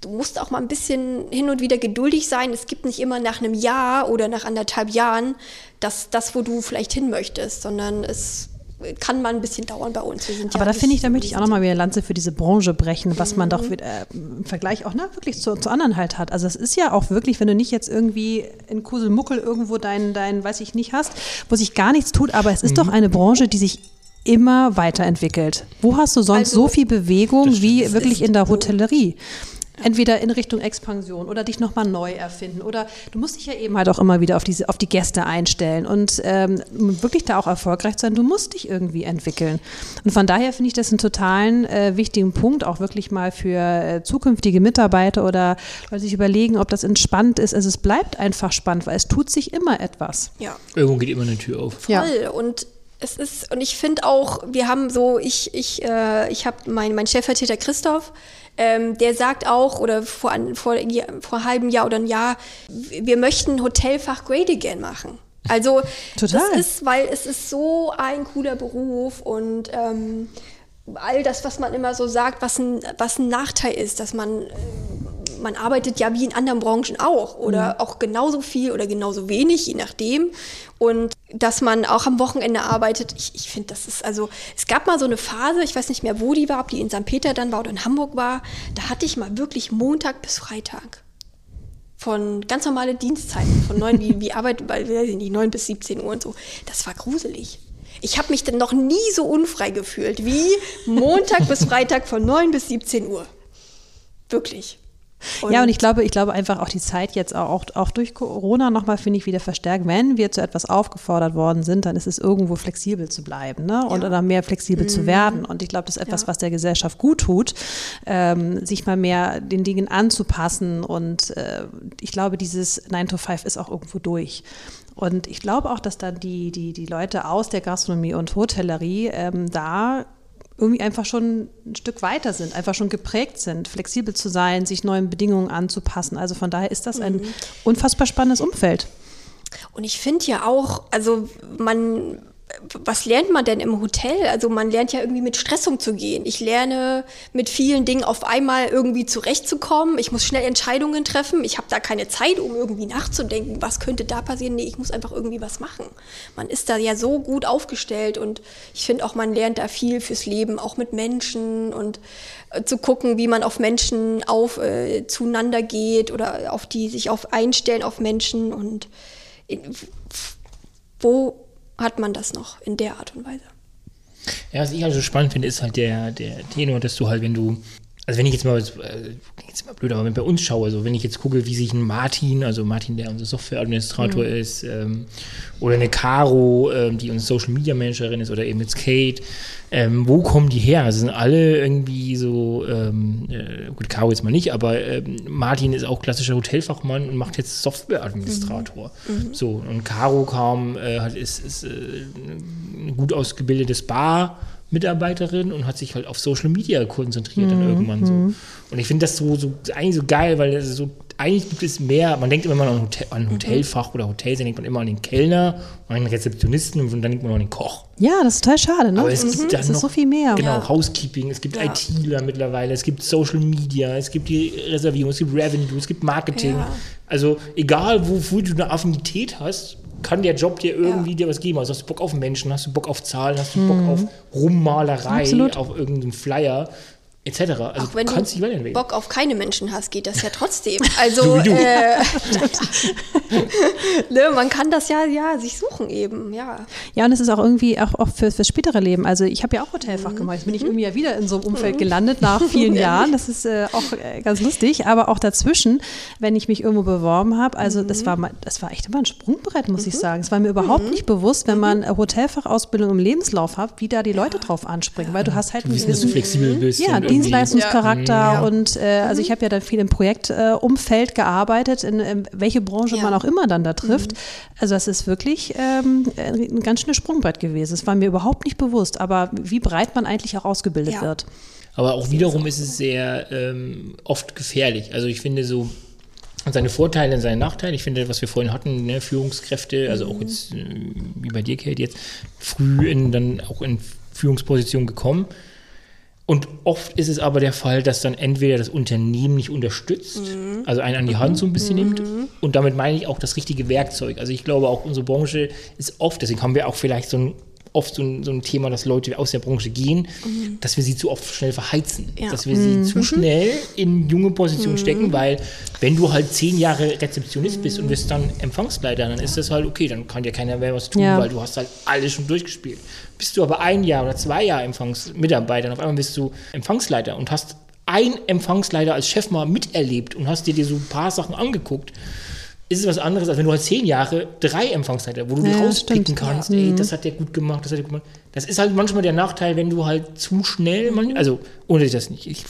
Du musst auch mal ein bisschen hin und wieder geduldig sein. Es gibt nicht immer nach einem Jahr oder nach anderthalb Jahren das, das wo du vielleicht hin möchtest, sondern es kann mal ein bisschen dauern bei uns. Wir sind Aber ja da finde ich, da möchte ich auch nochmal wieder eine Lanze für diese Branche brechen, was man doch wieder, äh, im Vergleich auch ne, wirklich zu, zu anderen halt hat. Also es ist ja auch wirklich, wenn du nicht jetzt irgendwie in Kuselmuckel irgendwo dein, dein, weiß ich nicht hast, wo sich gar nichts tut, aber es ist doch eine Branche, die sich immer weiterentwickelt. Wo hast du sonst Also, so viel Bewegung wie wirklich in der. Hotellerie? Entweder in Richtung Expansion oder dich nochmal neu erfinden. Oder du musst dich ja eben halt auch immer wieder auf, diese, auf die Gäste einstellen und ähm, um wirklich da auch erfolgreich sein. Du musst dich irgendwie entwickeln. Und von daher finde ich das einen totalen äh, wichtigen Punkt, auch wirklich mal für äh, zukünftige Mitarbeiter oder Leute sich überlegen, ob das entspannt ist. Also es bleibt einfach spannend, weil es tut sich immer etwas. Ja. Irgendwo geht immer eine Tür auf. Ja. Voll. Und es ist, und ich finde auch, wir haben so, ich, ich, äh, ich habe mein, mein Stellvertreter Christoph, ähm, der sagt auch, oder vor, vor, vor einem halben Jahr oder ein Jahr, wir möchten Hotelfach Great Again machen. Also Total. das ist, weil es ist so ein cooler Beruf und ähm, all das, was man immer so sagt, was ein, was ein Nachteil ist, dass man äh, man arbeitet ja wie in anderen Branchen auch oder auch genauso viel oder genauso wenig, je nachdem. Und dass man auch am Wochenende arbeitet, ich, ich finde, das ist, also es gab mal so eine Phase, ich weiß nicht mehr, wo die war, ob die in St. Peter dann war oder in Hamburg war, da hatte ich mal wirklich Montag bis Freitag von ganz normale Dienstzeiten, von neun, wie, wie Arbeit, weil, weiß ich nicht, 9 bis 17 Uhr und so. Das war gruselig. Ich habe mich dann noch nie so unfrei gefühlt wie Montag bis Freitag von 9 bis 17 Uhr. Wirklich. ja, und ich glaube, ich glaube einfach auch die Zeit jetzt auch, auch durch Corona nochmal, finde ich, wieder verstärkt. Wenn wir zu etwas aufgefordert worden sind, dann ist es irgendwo flexibel zu bleiben ne? und Ja. oder mehr flexibel zu werden. Und ich glaube, das ist etwas, Ja. was der Gesellschaft gut tut, ähm, sich mal mehr den Dingen anzupassen. Und äh, ich glaube, dieses 9 to 5 ist auch irgendwo durch. Und ich glaube auch, dass dann die, die, die Leute aus der Gastronomie und Hotellerie ähm, da irgendwie einfach schon ein Stück weiter sind, einfach schon geprägt sind, flexibel zu sein, sich neuen Bedingungen anzupassen. Also von daher ist das ein unfassbar spannendes Umfeld. Und ich finde ja auch, also man, was lernt man denn im Hotel? Also man lernt ja irgendwie mit Stress umzugehen. Ich lerne mit vielen Dingen auf einmal irgendwie zurechtzukommen. Ich muss schnell Entscheidungen treffen. Ich habe da keine Zeit, um irgendwie nachzudenken, was könnte da passieren. Nee, ich muss einfach irgendwie was machen. Man ist da ja so gut aufgestellt und ich finde auch, man lernt da viel fürs Leben, auch mit Menschen und äh, zu gucken, wie man auf Menschen auf äh, zueinander geht oder auf die sich auf einstellen auf Menschen und in, wo hat man das noch in der Art und Weise? Ja, was ich halt so spannend finde, ist halt der, der Tenor, dass du halt, wenn du also wenn ich jetzt mal, äh, jetzt mal blöd, aber wenn ich bei uns schaue, also wenn ich jetzt gucke, wie sich ein Martin, also Martin, der unser Softwareadministrator mhm. ist, ähm, oder eine Caro, ähm, die unsere Social Media Managerin ist, oder eben jetzt Kate, ähm, wo kommen die her? Also sind alle irgendwie so, ähm, äh, gut, Caro jetzt mal nicht, aber ähm, Martin ist auch klassischer Hotelfachmann und macht jetzt Softwareadministrator. Mhm. mhm. So, und Caro kam, äh, hat, ist, ist äh, ein gut ausgebildetes Bar. Mitarbeiterin und hat sich halt auf Social Media konzentriert mhm. dann irgendwann so. Mhm. Und ich finde das so, so eigentlich so geil, weil das so, eigentlich gibt es mehr, man denkt immer an, Hotel, an Hotelfach oder Hotels, dann denkt man immer an den Kellner an den Rezeptionisten und dann denkt man an den Koch. Ja, das ist total schade, ne? Aber es mhm. gibt dann noch, so viel mehr. Genau, ja. Housekeeping, es gibt ja. ITler mittlerweile, es gibt Social Media, es gibt die Reservierung, es gibt Revenue, es gibt Marketing. Ja. Also egal, wofür du eine Affinität hast, kann der Job dir irgendwie ja. dir was geben. Also hast du Bock auf Menschen, hast du Bock auf Zahlen, hast du Bock mhm. auf Rummalerei, Absolut. auf irgendeinen Flyer etc. Also auch wenn du, kannst du Bock auf keine Menschen hast, geht das ja trotzdem. Also so äh, ne, man kann das ja, ja sich suchen eben, ja. Ja, und es ist auch irgendwie auch, auch für, fürs spätere Leben. Also ich habe ja auch Hotelfach mhm. gemacht. Jetzt bin ich irgendwie ja wieder in so einem Umfeld mhm. gelandet nach vielen Jahren. Das ist äh, auch äh, ganz lustig. Aber auch dazwischen, wenn ich mich irgendwo beworben habe, also mhm. das war das war echt immer ein Sprungbrett, muss ich mhm. sagen. Es war mir überhaupt mhm. nicht bewusst, wenn man Hotelfachausbildung im Lebenslauf hat, wie da die Leute drauf anspringen, weil du hast halt du bist, dass du flexibel bist. Ja, Dienstleistungscharakter ja. und äh, also ich habe ja dann viel im Projektumfeld äh, gearbeitet, in, in, welche Branche ja. man auch immer dann da trifft. Mhm. Also das ist wirklich ähm, ein ganz schönes Sprungbrett gewesen. Das war mir überhaupt nicht bewusst, aber wie breit man eigentlich auch ausgebildet ja. wird. Aber auch wiederum ist es sehr ähm, oft gefährlich. Also ich finde so, seine Vorteile und seine Nachteile. Ich finde, was wir vorhin hatten, ne, Führungskräfte, also auch jetzt, äh, wie bei dir, Kate, jetzt früh in, dann auch in Führungsposition gekommen. Und oft ist es aber der Fall, dass dann entweder das Unternehmen nicht unterstützt, mhm. also einen an die Hand so ein bisschen mhm. nimmt. Und damit meine ich auch das richtige Werkzeug. Also ich glaube auch unsere Branche ist oft, deswegen haben wir auch vielleicht so ein oft so ein, so ein, Thema, dass Leute aus der Branche gehen, mhm. dass wir sie zu oft schnell verheizen. Ja. Dass wir mhm. sie zu schnell in junge Positionen mhm. stecken, weil wenn du halt zehn Jahre Rezeptionist bist und wirst dann Empfangsleiter, dann ist das halt okay, dann kann dir keiner mehr was tun, ja. weil du hast halt alles schon durchgespielt. Bist du aber ein Jahr oder zwei Jahre Empfangsmitarbeiter und auf einmal bist du Empfangsleiter und hast ein Empfangsleiter als Chef mal miterlebt und hast dir, dir so ein paar Sachen angeguckt ist es was anderes, als wenn du halt zehn Jahre drei Empfangszeiten wo du ja, rauspicken kannst, ja. ey, mhm. das hat der gut gemacht, das hat der gut gemacht. Das ist halt manchmal der Nachteil, wenn du halt zu schnell, man, also ohne dass ich das nicht, ich,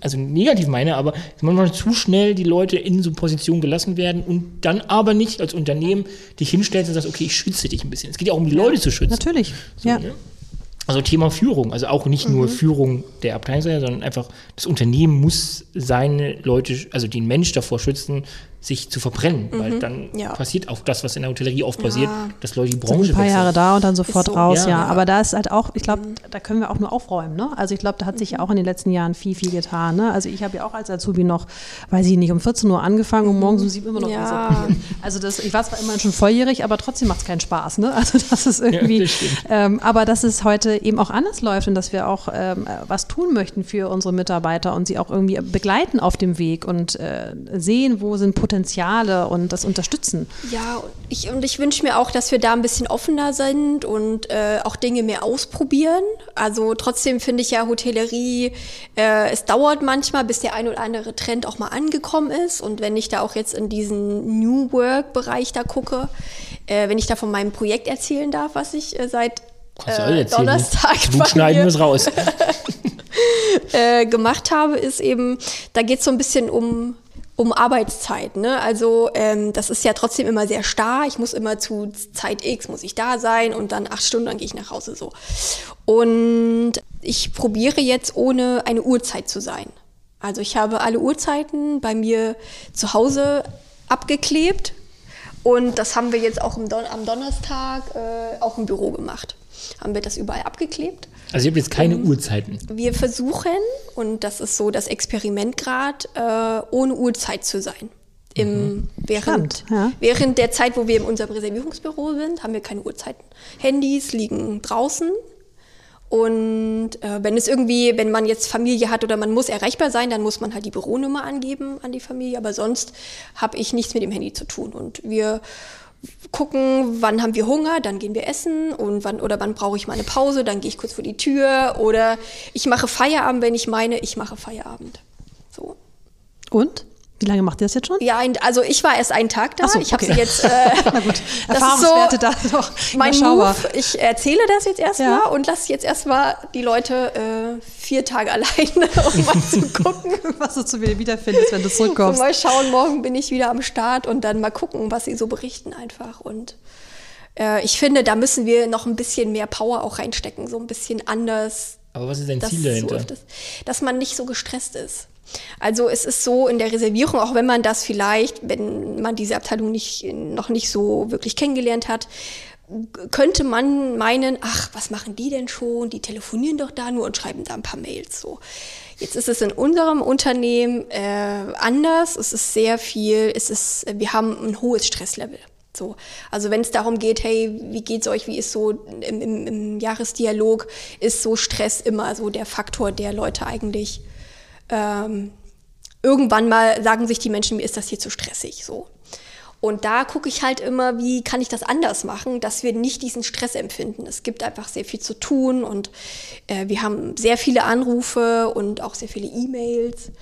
also negativ meine, aber manchmal zu schnell die Leute in so Positionen gelassen werden und dann aber nicht als Unternehmen dich hinstellst und sagst, okay, ich schütze dich ein bisschen. Es geht ja auch um die Leute zu schützen. Natürlich, so, ja. Ne? Also Thema Führung, also auch nicht mhm. nur Führung der Abteilungsleiter, sondern einfach das Unternehmen muss seine Leute, also den Mensch davor schützen, sich zu verbrennen, mhm. weil dann ja. passiert auch das, was in der Hotellerie oft passiert, ja. dass Leute die Branche Sind ein paar wechseln. Jahre da und dann sofort so. raus, ja, ja, Aber da ist halt auch, ich glaube, mhm. da können wir auch nur aufräumen. Ne? Also ich glaube, da hat sich ja mhm. auch in den letzten Jahren viel, viel getan. Ne? Also ich habe ja auch als Azubi noch, weiß ich nicht, um 14 Uhr angefangen und morgens um 7 immer noch ja. Also das, ich war zwar immer schon volljährig, aber trotzdem macht es keinen Spaß. Ne? Also das ist irgendwie, das ähm, aber dass es heute eben auch anders läuft und dass wir auch ähm, was tun möchten für unsere Mitarbeiter und sie auch irgendwie begleiten auf dem Weg und äh, sehen, wo sind Potenziale und das unterstützen. Ja, ich, und ich wünsche mir auch, dass wir da ein bisschen offener sind und äh, auch Dinge mehr ausprobieren. Also trotzdem finde ich ja Hotellerie, äh, es dauert manchmal, bis der ein oder andere Trend auch mal angekommen ist. Und wenn ich da auch jetzt in diesen New Work-Bereich da gucke, äh, wenn ich da von meinem Projekt erzählen darf, was ich äh, seit äh, Donnerstag schneiden wir es raus. äh, gemacht habe, ist eben, da geht es so ein bisschen um um Arbeitszeit. Ne? Also ähm, das ist ja trotzdem immer sehr starr. Ich muss immer zu Zeit X muss ich da sein und dann acht Stunden, dann gehe ich nach Hause so. Und ich probiere jetzt ohne eine Uhrzeit zu sein. Also ich habe alle Uhrzeiten bei mir zu Hause abgeklebt und das haben wir jetzt auch Don am Donnerstag äh, auch im Büro gemacht. Haben wir das überall abgeklebt. Also ihr habt jetzt keine um, Uhrzeiten. Wir versuchen, und das ist so das Experiment gerade, äh, ohne Uhrzeit zu sein. Im, mhm. während, Spannend, ja. während der Zeit, wo wir in unserem Reservierungsbüro sind, haben wir keine Uhrzeiten. Handys liegen draußen. Und äh, wenn es irgendwie, wenn man jetzt Familie hat oder man muss erreichbar sein, dann muss man halt die Büronummer angeben an die Familie. Aber sonst habe ich nichts mit dem Handy zu tun. Und wir gucken, wann haben wir Hunger, dann gehen wir essen und wann oder wann brauche ich mal eine Pause, dann gehe ich kurz vor die Tür oder ich mache Feierabend, wenn ich meine, ich mache Feierabend. So. Und? Wie lange macht ihr das jetzt schon? Ja, also ich war erst einen Tag da. So, ich habe okay. sie jetzt. Äh, Na gut, das ist Erfahrungswerte so da doch. mein. Move. Ich erzähle das jetzt erstmal Ja. und lasse jetzt erstmal die Leute äh, vier Tage alleine, um mal zu gucken. Was du zu mir wiederfindest, wenn du So, zurückkommst. mal schauen, morgen bin ich wieder am Start und dann mal gucken, was sie so berichten einfach. Und äh, ich finde, da müssen wir noch ein bisschen mehr Power auch reinstecken, so ein bisschen anders Aber was ist dein das Ziel so dahinter? öfters, dass man nicht so gestresst ist. Also es ist so in der Reservierung, auch wenn man das vielleicht, wenn man diese Abteilung nicht, noch nicht so wirklich kennengelernt hat, könnte man meinen, ach, was machen die denn schon? Die telefonieren doch da nur und schreiben da ein paar Mails so. Jetzt ist es in unserem Unternehmen äh, anders. Es ist sehr viel, es ist, wir haben ein hohes Stresslevel. So. Also wenn es darum geht, hey, wie geht's euch, wie ist so im, im, im Jahresdialog, ist so Stress immer so der Faktor, der Leute eigentlich ähm, irgendwann mal sagen sich die Menschen, mir ist das hier zu stressig. So. Und da gucke ich halt immer, wie kann ich das anders machen, dass wir nicht diesen Stress empfinden. Es gibt einfach sehr viel zu tun und äh, wir haben sehr viele Anrufe und auch sehr viele E-Mails.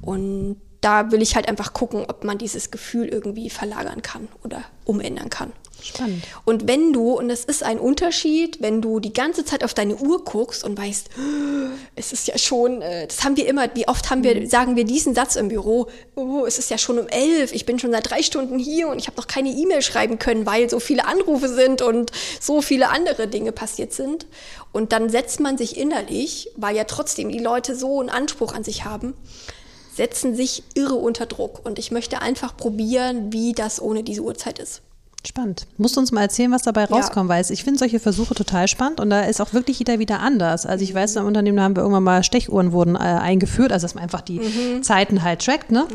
Und da will ich halt einfach gucken, ob man dieses Gefühl irgendwie verlagern kann oder umändern kann. Spannend. Und wenn du, und es ist ein Unterschied, wenn du die ganze Zeit auf deine Uhr guckst und weißt, es ist ja schon, äh, das haben wir immer, wie oft haben wir, sagen wir diesen Satz im Büro, oh, es ist ja schon um elf, ich bin schon seit drei Stunden hier und ich habe noch keine E-Mail schreiben können, weil so viele Anrufe sind und so viele andere Dinge passiert sind. Und dann setzt man sich innerlich, weil ja trotzdem die Leute so einen Anspruch an sich haben, setzen sich irre unter Druck. Und ich möchte einfach probieren, wie das ohne diese Uhrzeit ist. Spannend. Musst du uns mal erzählen, was dabei rauskommt, weil ich finde solche Versuche total spannend und da ist auch wirklich jeder wieder anders. Also ich weiß, im Unternehmen da haben wir irgendwann mal Stechuhren wurden äh, eingeführt, also dass man einfach die Zeiten halt trackt, ne?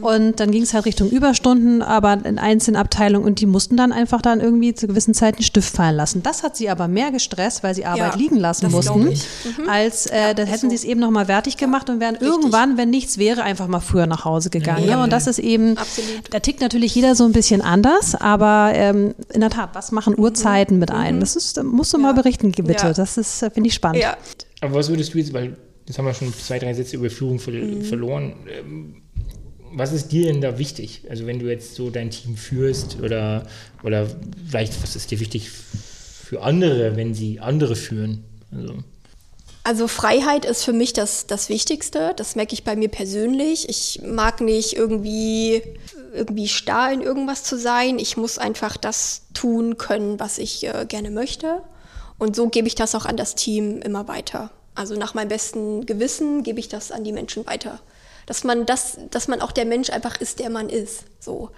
Und dann ging es halt Richtung Überstunden, aber in einzelnen Abteilungen und die mussten dann einfach dann irgendwie zu gewissen Zeiten einen Stift fallen lassen. Das hat sie aber mehr gestresst, weil sie Arbeit Ja, liegen lassen mussten, ich. als äh, da ist hätten so. sie es eben nochmal fertig gemacht und wären irgendwann, wenn nichts wäre, einfach mal früher nach Hause gegangen. Ne? Und das ist eben, Absolut. da tickt natürlich jeder so ein bisschen anders, aber ähm, in der Tat, was machen Uhrzeiten mit ein? Das ist, da musst du mal berichten, bitte. Ja. Das ist, äh, finde ich spannend. Ja, Aber was würdest du jetzt, weil jetzt haben wir schon zwei, drei Sätze über Führung ver Mhm. verloren. Ähm, was ist dir denn da wichtig? Also wenn du jetzt so dein Team führst oder, oder vielleicht, was ist dir wichtig für andere, wenn sie andere führen? Also, Also Freiheit ist für mich das, das Wichtigste. Das merke ich bei mir persönlich. Ich mag nicht irgendwie, irgendwie starr in irgendwas zu sein. Ich muss einfach das tun können, was ich äh, gerne möchte. Und so gebe ich das auch an das Team immer weiter. Also nach meinem besten Gewissen gebe ich das an die Menschen weiter. Dass man das, dass man auch der Mensch einfach ist, der man ist. So.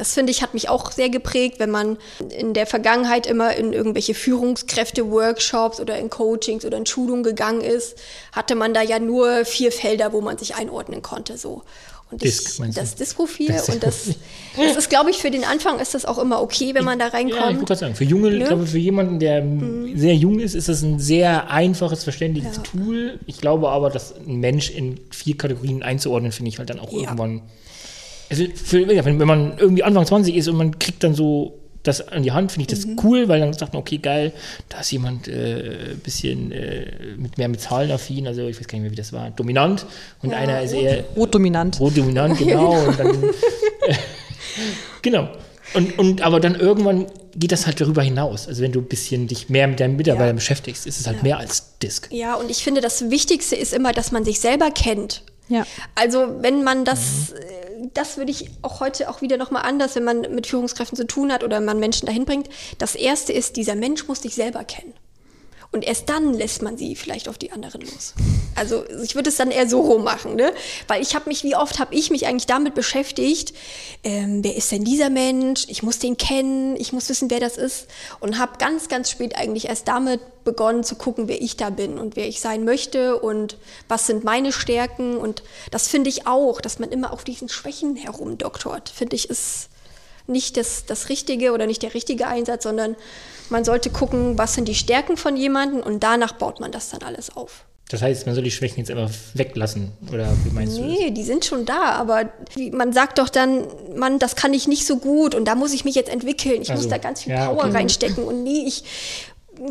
Das finde ich, hat mich auch sehr geprägt, wenn man in der Vergangenheit immer in irgendwelche Führungskräfte-Workshops oder in Coachings oder in Schulungen gegangen ist, hatte man da ja nur vier Felder, wo man sich einordnen konnte. So. Und ich, das Diskprofil Das und das, das ist, glaube ich, für den Anfang ist das auch immer okay, wenn man da ja, ich reinkommt. gerade sagen, für junge, Ne? glaube, für jemanden, der sehr jung ist, ist das ein sehr einfaches, verständliches Ja. Tool. Ich glaube aber, dass ein Mensch in vier Kategorien einzuordnen, finde ich halt dann auch Ja. irgendwann. Also für, wenn wenn man irgendwie Anfang 20 ist und man kriegt dann so das an die Hand, finde ich das Mhm. cool, weil dann sagt man, okay, geil, da ist jemand äh, ein bisschen äh, mit mehr mit Zahlen affin, also ich weiß gar nicht mehr, wie das war, dominant und einer ist eher Rotdominant. Rotdominant, genau. und dann, äh, genau. Und, und aber dann irgendwann geht das halt darüber hinaus. Also wenn du ein bisschen dich mehr mit deinen Mitarbeitern Ja. beschäftigst, ist es halt mehr als Disk. Ja, und ich finde, das Wichtigste ist immer, dass man sich selber kennt. Ja. Also wenn man das, äh, das würde ich auch heute auch wieder nochmal anders, wenn man mit Führungskräften zu tun hat oder man Menschen dahin bringt. Das Erste ist, dieser Mensch muss dich selber kennen. Und erst dann lässt man sie vielleicht auf die anderen los. Also ich würde es dann eher so rum machen, ne? Weil ich habe mich, wie oft habe ich mich eigentlich damit beschäftigt, ähm, wer ist denn dieser Mensch? Ich muss den kennen, ich muss wissen, wer das ist. Und habe ganz, ganz spät eigentlich erst damit begonnen zu gucken, wer ich da bin und wer ich sein möchte und was sind meine Stärken. Und das finde ich auch, dass man immer auf diesen Schwächen herumdoktort, finde ich, ist nicht das, das Richtige oder nicht der richtige Einsatz, sondern man sollte gucken, was sind die Stärken von jemandem und danach baut man das dann alles auf. Das heißt, man soll die Schwächen jetzt einfach weglassen, oder wie meinst du das? Nee, die sind schon da, aber man sagt doch dann, Mann, das kann ich nicht so gut und da muss ich mich jetzt entwickeln. Ich Also, muss da ganz viel ja, Power okay. reinstecken und nee, ich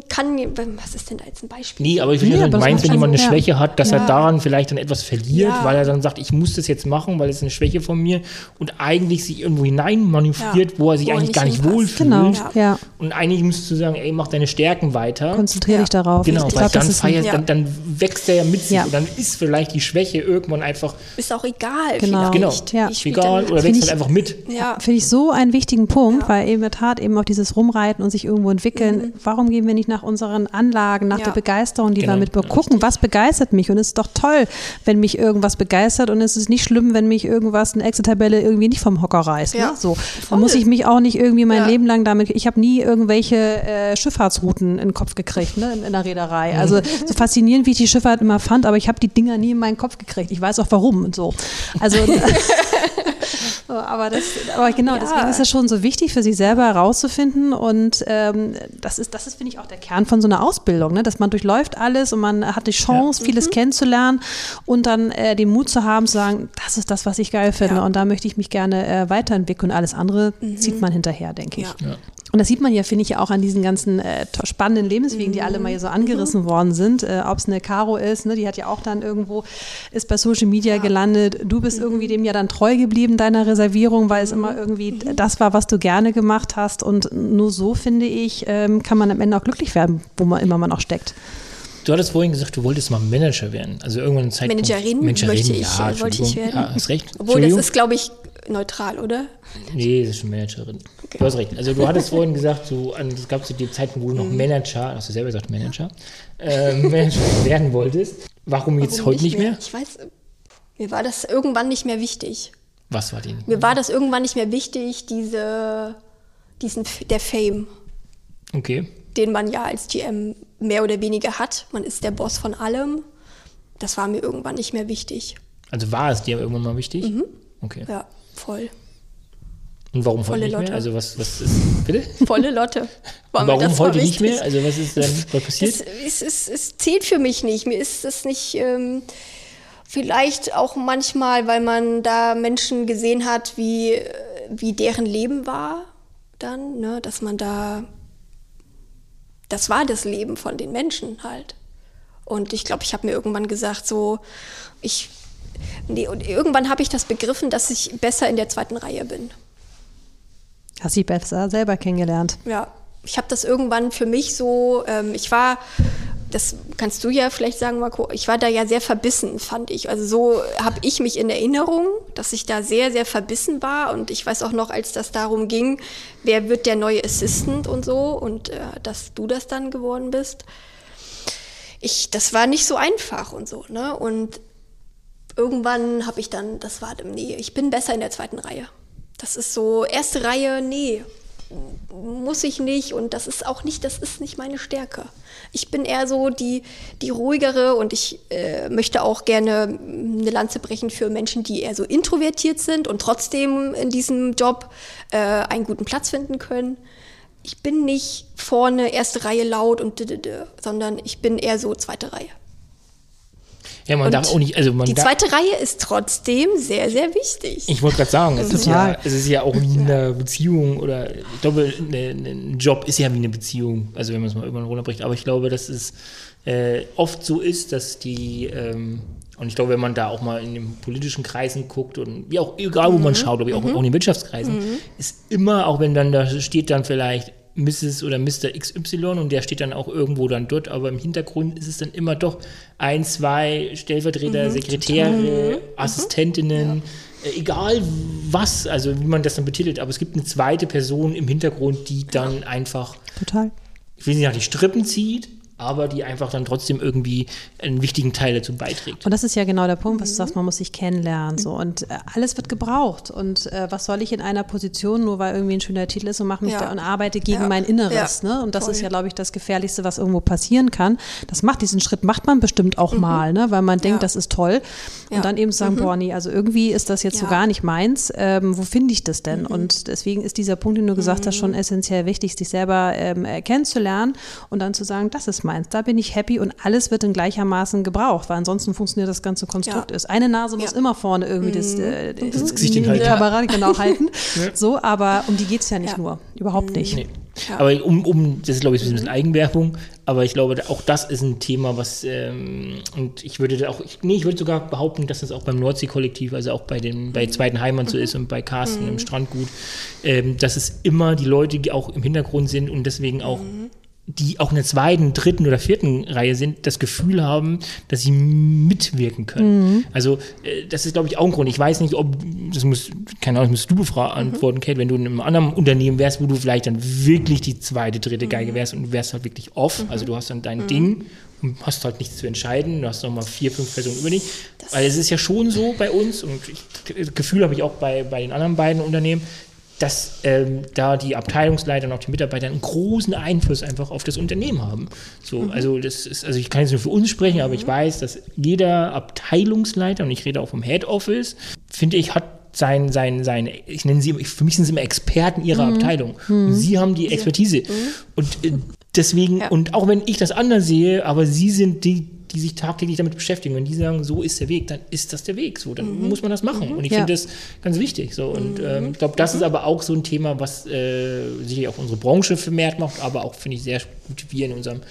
kann, was ist denn da jetzt ein Beispiel? Nee, aber ich meinst, macht wenn jemand eine ja. Schwäche hat, dass Ja. er daran vielleicht dann etwas verliert, Ja. weil er dann sagt, ich muss das jetzt machen, weil es eine Schwäche von mir und eigentlich sich irgendwo hinein manövriert, Ja. wo er sich Wo eigentlich nicht gar nicht wohlfühlt. Genau, Ja. ja. Und eigentlich müsstest du sagen, ey, mach deine Stärken weiter. Konzentriere Ja. dich darauf. Genau, ich weil glaube, dann, ein, feiert, Ja. dann, dann wächst er ja mit sich Ja. und dann ist vielleicht die Schwäche irgendwann einfach Ist auch egal. Genau. vielleicht. Genau. Ja. Ich egal oder wächst halt einfach mit. Ja. Finde ich so einen wichtigen Punkt, Ja. weil eben in der Tat eben auf dieses Rumreiten und sich irgendwo entwickeln. Warum gehen wir nicht nach unseren Anlagen, nach Ja. der Begeisterung, die Genau, wir mit ja, gucken, was begeistert mich? Und es ist doch toll, wenn mich irgendwas begeistert und es ist nicht schlimm, wenn mich irgendwas, eine Excel-Tabelle irgendwie nicht vom Hocker reißt. Ja. Ne? So. Da muss ich mich auch nicht irgendwie mein Ja. Leben lang damit, ich habe nie irgendwelche äh, Schifffahrtsrouten in den Kopf gekriegt, ne, in, in der Reederei. Mhm. Also so faszinierend, wie ich die Schifffahrt immer fand, aber ich habe die Dinger nie in meinen Kopf gekriegt. Ich weiß auch warum und so. Also So, aber, das, aber genau, Ja. deswegen ist es schon so wichtig für sich selber herauszufinden und ähm, das ist, das ist, finde ich, auch der Kern von so einer Ausbildung, ne? dass man durchläuft alles und man hat die Chance, vieles Mhm. kennenzulernen und dann äh, den Mut zu haben, zu sagen, das ist das, was ich geil finde Ja. und da möchte ich mich gerne äh, weiterentwickeln und alles andere zieht man hinterher, denke ich. Mhm. Ja. Ja. Und das sieht man ja, finde ich, ja auch an diesen ganzen äh, spannenden Lebenswegen, die alle mal hier so angerissen worden sind. Äh, Ob es eine Caro ist, ne, die hat ja auch dann irgendwo, ist bei Social Media gelandet. Du bist irgendwie dem ja dann treu geblieben, deiner Reservierung, weil es immer irgendwie das war, was du gerne gemacht hast. Und nur so, finde ich, ähm, kann man am Ende auch glücklich werden, wo man immer man auch steckt. Du hattest vorhin gesagt, du wolltest mal Manager werden. Also irgendwann Zeitpunkt. Managerin möchte ich, ja, äh, wollte ich werden. Ja, hast recht. Obwohl, das ist, glaube ich, neutral, oder? Nee, das ist schon Managerin. Du hast recht. Also du hattest vorhin gesagt, so, an, es gab zu dem Zeitpunkt, wo du Mhm. noch Manager, hast du selber gesagt Manager, ähm, Manager werden wolltest. Warum jetzt Warum heute nicht mehr? Ich weiß, mir war das irgendwann nicht mehr wichtig. Was war die? Mir war das irgendwann nicht mehr wichtig, diese, diesen, der Fame, Okay. Den man ja als GM mehr oder weniger hat. Man ist der Boss von allem. Das war mir irgendwann nicht mehr wichtig. Also war es dir irgendwann mal wichtig? Okay. Ja, voll. Und warum heute Volle nicht mehr? Lotte. Also was, was ist, bitte? Volle Lotte. War warum heute nicht mehr? Also was ist denn was passiert? Es, es, es, es zählt für mich nicht. Mir ist das nicht. Ähm, vielleicht auch manchmal, weil man da Menschen gesehen hat, wie, wie deren Leben war, dann, ne, dass man da. Das war das Leben von den Menschen halt. Und ich glaube, ich habe mir irgendwann gesagt, so, ich. Nee, und irgendwann habe ich das begriffen, dass ich besser in der zweiten Reihe bin. Hast dich besser selber kennengelernt. Ja, ich habe das irgendwann für mich so, ähm, ich war, das kannst du ja vielleicht sagen, Marco, ich war da ja sehr verbissen, fand ich. Also so habe ich mich in Erinnerung, dass ich da sehr, sehr verbissen war. Und ich weiß auch noch, als das darum ging, wer wird der neue Assistant und so, und äh, dass du das dann geworden bist. Ich, das war nicht so einfach und so, ne? Und irgendwann habe ich dann, das war, nee, ich bin besser in der zweiten Reihe. Das ist so, erste Reihe, nee, muss ich nicht und das ist auch nicht, das ist nicht meine Stärke. Ich bin eher so die, die ruhigere und ich äh, möchte auch gerne eine Lanze brechen für Menschen, die eher so introvertiert sind und trotzdem in diesem Job äh, einen guten Platz finden können. Ich bin nicht vorne erste Reihe laut und sondern ich bin eher so zweite Reihe. Ja, man Und darf auch nicht, also man die darf, zweite Reihe ist trotzdem sehr, sehr wichtig. Ich wollte gerade sagen, es ist, ja, es ist ja auch wie in einer Beziehung oder ich glaube, ne, ne, ein Job ist ja wie eine Beziehung, also wenn man es mal irgendwann runterbricht. Aber ich glaube, dass es äh, oft so ist, dass die, ähm, und ich glaube, wenn man da auch mal in den politischen Kreisen guckt und wie auch, egal wo man schaut, aber auch, auch in den Wirtschaftskreisen, ist immer, auch wenn dann da steht dann vielleicht Mrs. oder Mr. XY und der steht dann auch irgendwo dann dort, aber im Hintergrund ist es dann immer doch ein, zwei Stellvertreter, Sekretäre, Assistentinnen, äh, egal was, also wie man das dann betitelt, aber es gibt eine zweite Person im Hintergrund, die dann einfach, Total. ich will nicht nach die Strippen zieht, aber die einfach dann trotzdem irgendwie einen wichtigen Teil dazu beiträgt. Und das ist ja genau der Punkt, was du sagst, man muss sich kennenlernen. So. Und äh, alles wird gebraucht. Und äh, was soll ich in einer Position, nur weil irgendwie ein schöner Titel ist und mache mich Ja. da und arbeite gegen Ja. mein Inneres. Ja. Ne? Und das Voll. ist ja, glaube ich, das Gefährlichste, was irgendwo passieren kann. Das macht diesen Schritt, macht man bestimmt auch mal, ne? weil man denkt, Mhm. Ja. das ist toll. Und Ja. dann eben sagen, boah, nee, also irgendwie ist das jetzt so Ja. Mhm. gar nicht meins. Ähm, wo finde ich das denn? Und deswegen ist dieser Punkt, den du gesagt hast, schon essentiell wichtig, sich selber ähm, äh, kennenzulernen und dann zu sagen, das ist meinst. Da bin ich happy und alles wird in gleichermaßen gebraucht, weil ansonsten funktioniert das ganze Konstrukt Ja. ist. Eine Nase muss Ja. immer vorne irgendwie das, äh, Das Gesicht die hinhalten. Kamera genau halten. So, aber um die geht es ja nicht Ja. nur. Überhaupt nicht. Nee. Ja. Aber um, um, das ist glaube ich ein bisschen Eigenwerbung, aber ich glaube, auch das ist ein Thema, was, ähm, und ich würde da auch, ich, nee, ich würde sogar behaupten, dass das auch beim Nordsee-Kollektiv, also auch bei den, bei Zweiten Heimat so ist und bei Carsten im Strandgut, ähm, dass es immer die Leute, die auch im Hintergrund sind und deswegen auch die auch in der zweiten, dritten oder vierten Reihe sind, das Gefühl haben, dass sie mitwirken können. Also äh, das ist, glaube ich, auch ein Grund. Ich weiß nicht, ob, das muss, keine Ahnung, das musst du beantworten, Kate, wenn du in einem anderen Unternehmen wärst, wo du vielleicht dann wirklich die zweite, dritte Geige wärst und du wärst halt wirklich off, also du hast dann dein Ding und hast halt nichts zu entscheiden, du hast nochmal vier, fünf Personen über dich. Weil es ist ja schon so bei uns und ich, das Gefühl habe ich auch bei, bei den anderen beiden Unternehmen, dass ähm, da die Abteilungsleiter und auch die Mitarbeiter einen großen Einfluss einfach auf das Unternehmen haben. So, also das ist, also ich kann jetzt nur für uns sprechen, aber ich weiß, dass jeder Abteilungsleiter, und ich rede auch vom Head Office, finde ich, hat sein, sein, sein, ich nenne sie, für mich sind sie immer Experten ihrer Abteilung. Und sie haben die Expertise. Und äh, deswegen, Ja. und auch wenn ich das anders sehe, aber sie sind die, die sich tagtäglich damit beschäftigen. Wenn die sagen, so ist der Weg, dann ist das der Weg. So, dann muss man das machen. Und ich Ja. finde das ganz wichtig. So. Und ähm, ich glaube, das ist aber auch so ein Thema, was äh, sicherlich auch unsere Branche vermehrt macht, aber auch, finde ich, sehr gut wir in unserem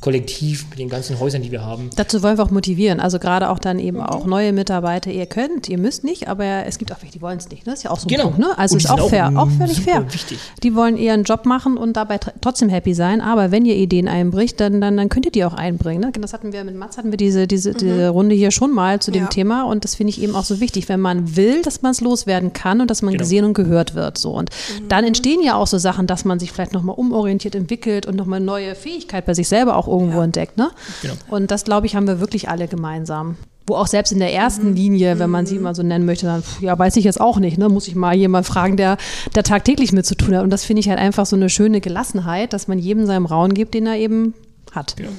Kollektiv mit den ganzen Häusern, die wir haben. Dazu wollen wir auch motivieren. Also gerade auch dann eben auch neue Mitarbeiter. Ihr könnt, ihr müsst nicht, aber es gibt auch welche, die wollen es nicht. Ne? Ist ja auch so ein Genau. Punkt. Ne? Also Und ist auch fair, auch völlig fair. wichtig. Die wollen eher einen Job machen und dabei tr- trotzdem happy sein. Aber wenn ihr Ideen einbricht, dann, dann, dann könnt ihr die auch einbringen. Ne? Das hatten wir mit Mats, hatten wir diese, diese, diese Runde hier schon mal zu dem Ja. Thema. Und das finde ich eben auch so wichtig, wenn man will, dass man es loswerden kann und dass man Genau. gesehen und gehört wird. So. Und dann entstehen ja auch so Sachen, dass man sich vielleicht nochmal umorientiert entwickelt und nochmal neue Fähigkeit bei sich selber auch irgendwo entdeckt. Ne? Genau. Und das, glaube ich, haben wir wirklich alle gemeinsam. Wo auch selbst in der ersten Linie, wenn man sie mal so nennen möchte, dann, ja, weiß ich jetzt auch nicht, ne? muss ich mal jemand fragen, der, der tagtäglich mit zu tun hat. Und das finde ich halt einfach so eine schöne Gelassenheit, dass man jedem seinem Raum gibt, den er eben hat. Genau.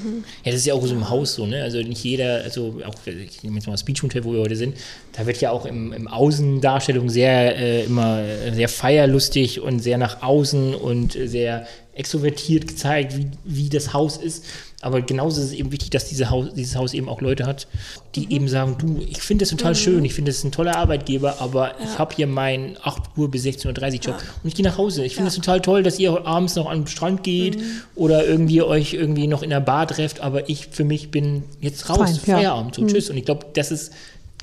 Ja, das ist ja auch so im Haus so, ne? Also nicht jeder, also auch, ich nehme jetzt mal das Beach Hotel, wo wir heute sind, da wird ja auch im, im Außendarstellung sehr äh, immer äh, sehr feierlustig und sehr nach außen und sehr extrovertiert gezeigt, wie, wie das Haus ist. Aber genauso ist es eben wichtig, dass diese Haus, dieses Haus eben auch Leute hat, die eben sagen, du, ich finde das total schön, ich finde das ein toller Arbeitgeber, aber ich habe hier meinen 8 Uhr bis 16.30 Uhr Job und ich gehe nach Hause. Ich finde es total toll, dass ihr abends noch am Strand geht oder irgendwie euch irgendwie noch in der Bar trefft, aber ich für mich bin jetzt raus, Fein, ja. Feierabend, so tschüss. Und ich glaube, das ist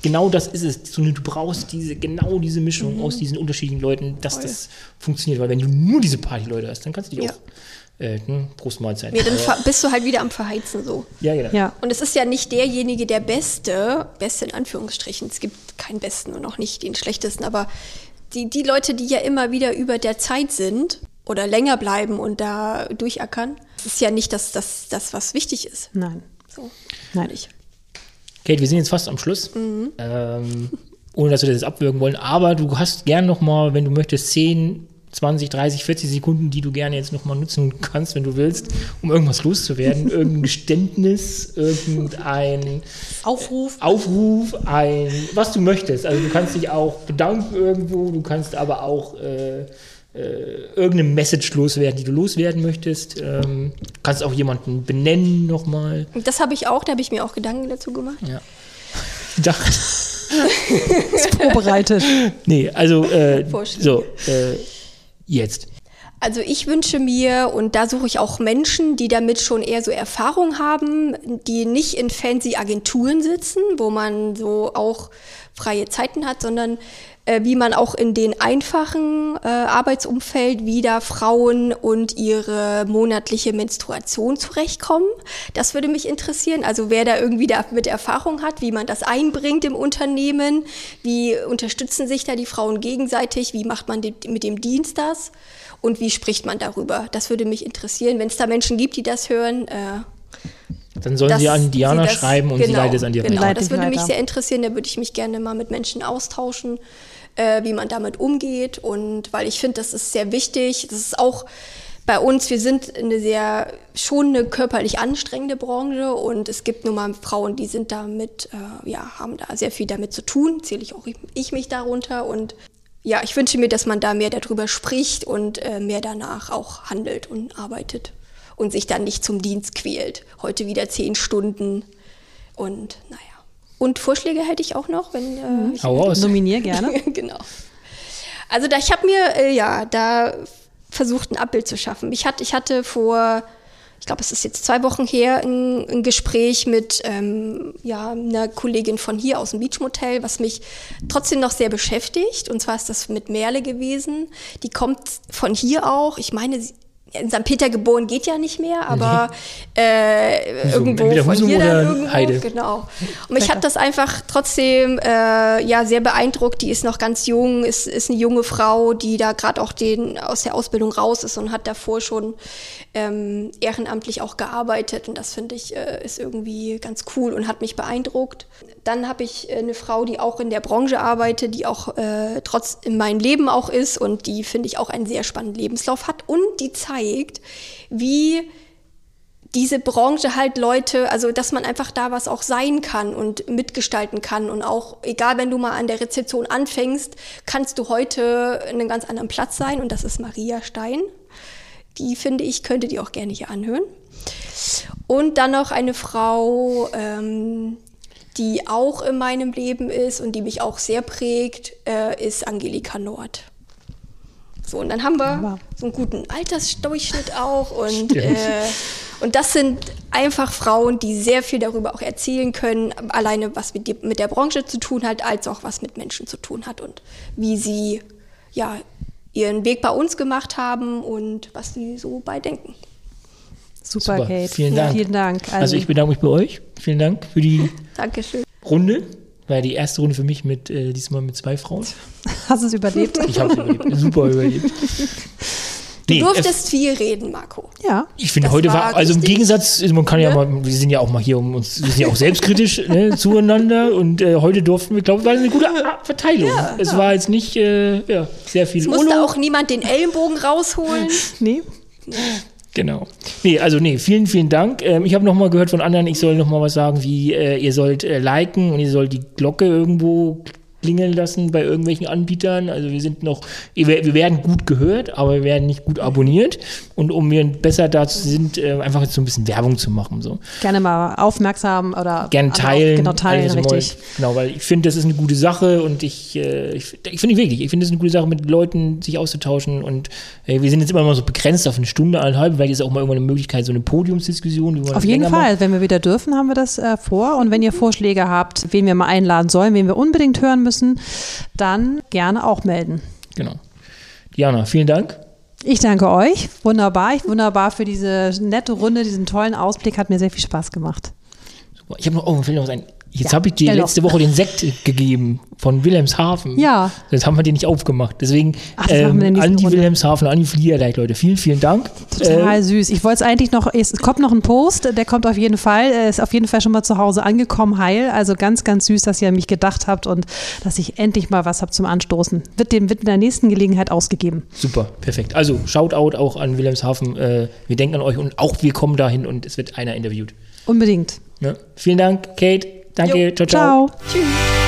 genau das ist es. Du brauchst diese, genau diese Mischung aus diesen unterschiedlichen Leuten, dass das funktioniert. Weil wenn du nur diese Partyleute hast, dann kannst du dich Ja. auch äh, Großmahlzeit. Ja, dann bist du halt wieder am Verheizen so. ja, genau. Ja. Und es ist ja nicht derjenige, der Beste, Beste in Anführungsstrichen, es gibt keinen Besten und auch nicht den Schlechtesten, aber die, die Leute, die ja immer wieder über der Zeit sind oder länger bleiben und da durchackern, ist ja nicht das, das, das was wichtig ist. Nein. So. Nein. Ich. Kate, wir sind jetzt fast am Schluss. Ähm, ohne dass wir das jetzt abwürgen wollen. Aber du hast gern noch mal, wenn du möchtest, 10, 20, 30, 40 Sekunden, die du gerne jetzt noch mal nutzen kannst, wenn du willst, um irgendwas loszuwerden. Irgendein Geständnis, irgendein Aufruf. Aufruf, ein, was du möchtest. Also du kannst dich auch bedanken irgendwo, du kannst aber auch äh, äh, irgendeine Message loswerden, die du loswerden möchtest. Ähm, kannst auch jemanden benennen nochmal. Das habe ich auch, da habe ich mir auch Gedanken dazu gemacht. Ja. Ich dachte, Vorbereitet. nee, also äh, so, äh, jetzt. Also ich wünsche mir, und da suche ich auch Menschen, die damit schon eher so Erfahrung haben, die nicht in fancy Agenturen sitzen, wo man so auch freie Zeiten hat, sondern äh, wie man auch in den einfachen äh, Arbeitsumfeld wieder Frauen und ihre monatliche Menstruation zurechtkommen. Das würde mich interessieren. Also wer da irgendwie damit Erfahrung hat, wie man das einbringt im Unternehmen, wie unterstützen sich da die Frauen gegenseitig, wie macht man mit dem Dienst das? und wie spricht man darüber? Das würde mich interessieren. Wenn es da Menschen gibt, die das hören, äh, Dann sollen dass sie an Diana sie das- schreiben und sie genau, leitet es an dir Genau, weiter. Leitet das würde mich sehr interessieren. Da würde ich mich gerne mal mit Menschen austauschen, äh, wie man damit umgeht. Und weil ich finde, das ist sehr wichtig. Das ist auch bei uns, wir sind eine sehr, schon eine körperlich anstrengende Branche und es gibt nun mal Frauen, die sind damit, äh, ja, haben da sehr viel damit zu tun, zähle ich auch ich, ich mich darunter und ja, ich wünsche mir, dass man da mehr darüber spricht und äh, mehr danach auch handelt und arbeitet. und sich dann nicht zum Dienst quält. Heute wieder zehn Stunden und naja. Und Vorschläge hätte ich auch noch, wenn äh, ich Hau raus. Nominier gerne. genau. Also da, ich habe mir äh, ja da versucht, ein Abbild zu schaffen. Ich, hatte, ich hatte vor, ich glaube, es ist jetzt zwei Wochen her, ein, ein Gespräch mit ähm, ja, einer Kollegin von hier aus dem Beachmotel, was mich trotzdem noch sehr beschäftigt. Und zwar ist das mit Merle gewesen. Die kommt von hier auch. Ich meine, sie, in St. Peter geboren geht ja nicht mehr, aber äh, Husum. irgendwo von hier dann irgendwo. Heide. Genau. Und mich hat das einfach trotzdem äh, ja sehr beeindruckt. Die ist noch ganz jung, ist, ist eine junge Frau, die da gerade auch den aus der Ausbildung raus ist und hat davor schon ähm, ehrenamtlich auch gearbeitet. Und das finde ich äh, ist irgendwie ganz cool und hat mich beeindruckt. Dann habe ich äh, eine Frau, die auch in der Branche arbeitet, die auch äh, trotz in meinem Leben auch ist und die finde ich auch einen sehr spannenden Lebenslauf hat und die zeigt, wie diese Branche halt Leute, also dass man einfach da was auch sein kann und mitgestalten kann und auch, egal wenn du mal an der Rezeption anfängst, kannst du heute in einem ganz anderen Platz sein und das ist Maria Stein. Die finde ich, könnte die auch gerne hier anhören. Und dann noch eine Frau, ähm, die auch in meinem Leben ist und die mich auch sehr prägt, äh, ist Angelika Nord. So, und dann haben wir Wunderbar. so einen guten Altersdurchschnitt auch und, äh, und das sind einfach Frauen, die sehr viel darüber auch erzählen können, alleine was mit, die, mit der Branche zu tun hat, als auch was mit Menschen zu tun hat und wie sie ja ihren Weg bei uns gemacht haben und was sie so bei denken. Super, Super, Kate. vielen Dank. Vielen Dank. Also ich bedanke mich bei euch. Vielen Dank für die Dankeschön. Runde. War die erste Runde für mich mit äh, diesmal mit zwei Frauen. hast es überlebt. Ich habe überlebt. Super überlebt. Du Nee, durftest viel reden, Marco. ja. Ich finde, heute war, war also im Gegensatz, man kann ja ne? mal, wir sind ja auch mal hier um uns, wir sind ja auch selbstkritisch ne, zueinander und äh, heute durften wir, glaube ich, war eine gute äh, Verteilung. es war jetzt nicht äh, ja, sehr viel Es musste Urlaub. auch niemand den Ellenbogen rausholen. Nee. Genau. Nee, also nee, vielen, vielen Dank. Ähm, ich habe noch mal gehört von anderen, ich soll noch mal was sagen, wie äh, ihr sollt äh, liken und ihr sollt die Glocke irgendwo klingeln lassen bei irgendwelchen Anbietern. Also wir sind noch, wir werden gut gehört, aber wir werden nicht gut abonniert. Und um wir besser dazu sind, äh, einfach jetzt so ein bisschen Werbung zu machen. So. Gerne mal aufmerksam oder Gerne teilen. Genau, teilen, alles mal- richtig. Genau, weil ich finde, das ist eine gute Sache und ich, äh, ich, ich finde wirklich, ich finde es eine gute Sache, mit Leuten sich auszutauschen und äh, wir sind jetzt immer mal so begrenzt auf eine Stunde, eineinhalb, vielleicht ist auch mal irgendwann eine Möglichkeit, so eine Podiumsdiskussion. Auf jeden. Fall, wenn wir wieder dürfen, haben wir das äh, vor. Und wenn ihr Vorschläge habt, wen wir mal einladen sollen, wen wir unbedingt hören müssen, dann gerne auch melden. Genau. Diana, vielen Dank. Ich danke euch. Wunderbar. Ich wunderbar für diese nette Runde, diesen tollen Ausblick. Hat mir sehr viel Spaß gemacht. Super. Ich habe noch, oh, fällt noch was ein. Jetzt Ja, habe ich dir letzte. Woche den Sekt gegeben von Wilhelmshaven. Ja. Das haben wir den nicht aufgemacht. Deswegen Ach, nächsten an die Runde. Wilhelmshaven, an die Fliegerdeich, Leute. Vielen, vielen Dank. Total Äh, süß. Ich wollte es eigentlich noch, es kommt noch ein Post, der kommt auf jeden Fall. Er ist auf jeden Fall schon mal zu Hause angekommen, heil. Also ganz, ganz süß, dass ihr an mich gedacht habt und dass ich endlich mal was habe zum Anstoßen. Wird dem wird in der nächsten Gelegenheit ausgegeben. Super, perfekt. Also, Shoutout auch an Wilhelmshaven. Äh, wir denken an euch und auch wir kommen dahin und es wird einer interviewt. Unbedingt. Ne? Vielen Dank, Kate. Danke. Jo, ciao, ciao. Ciao. Tschüss.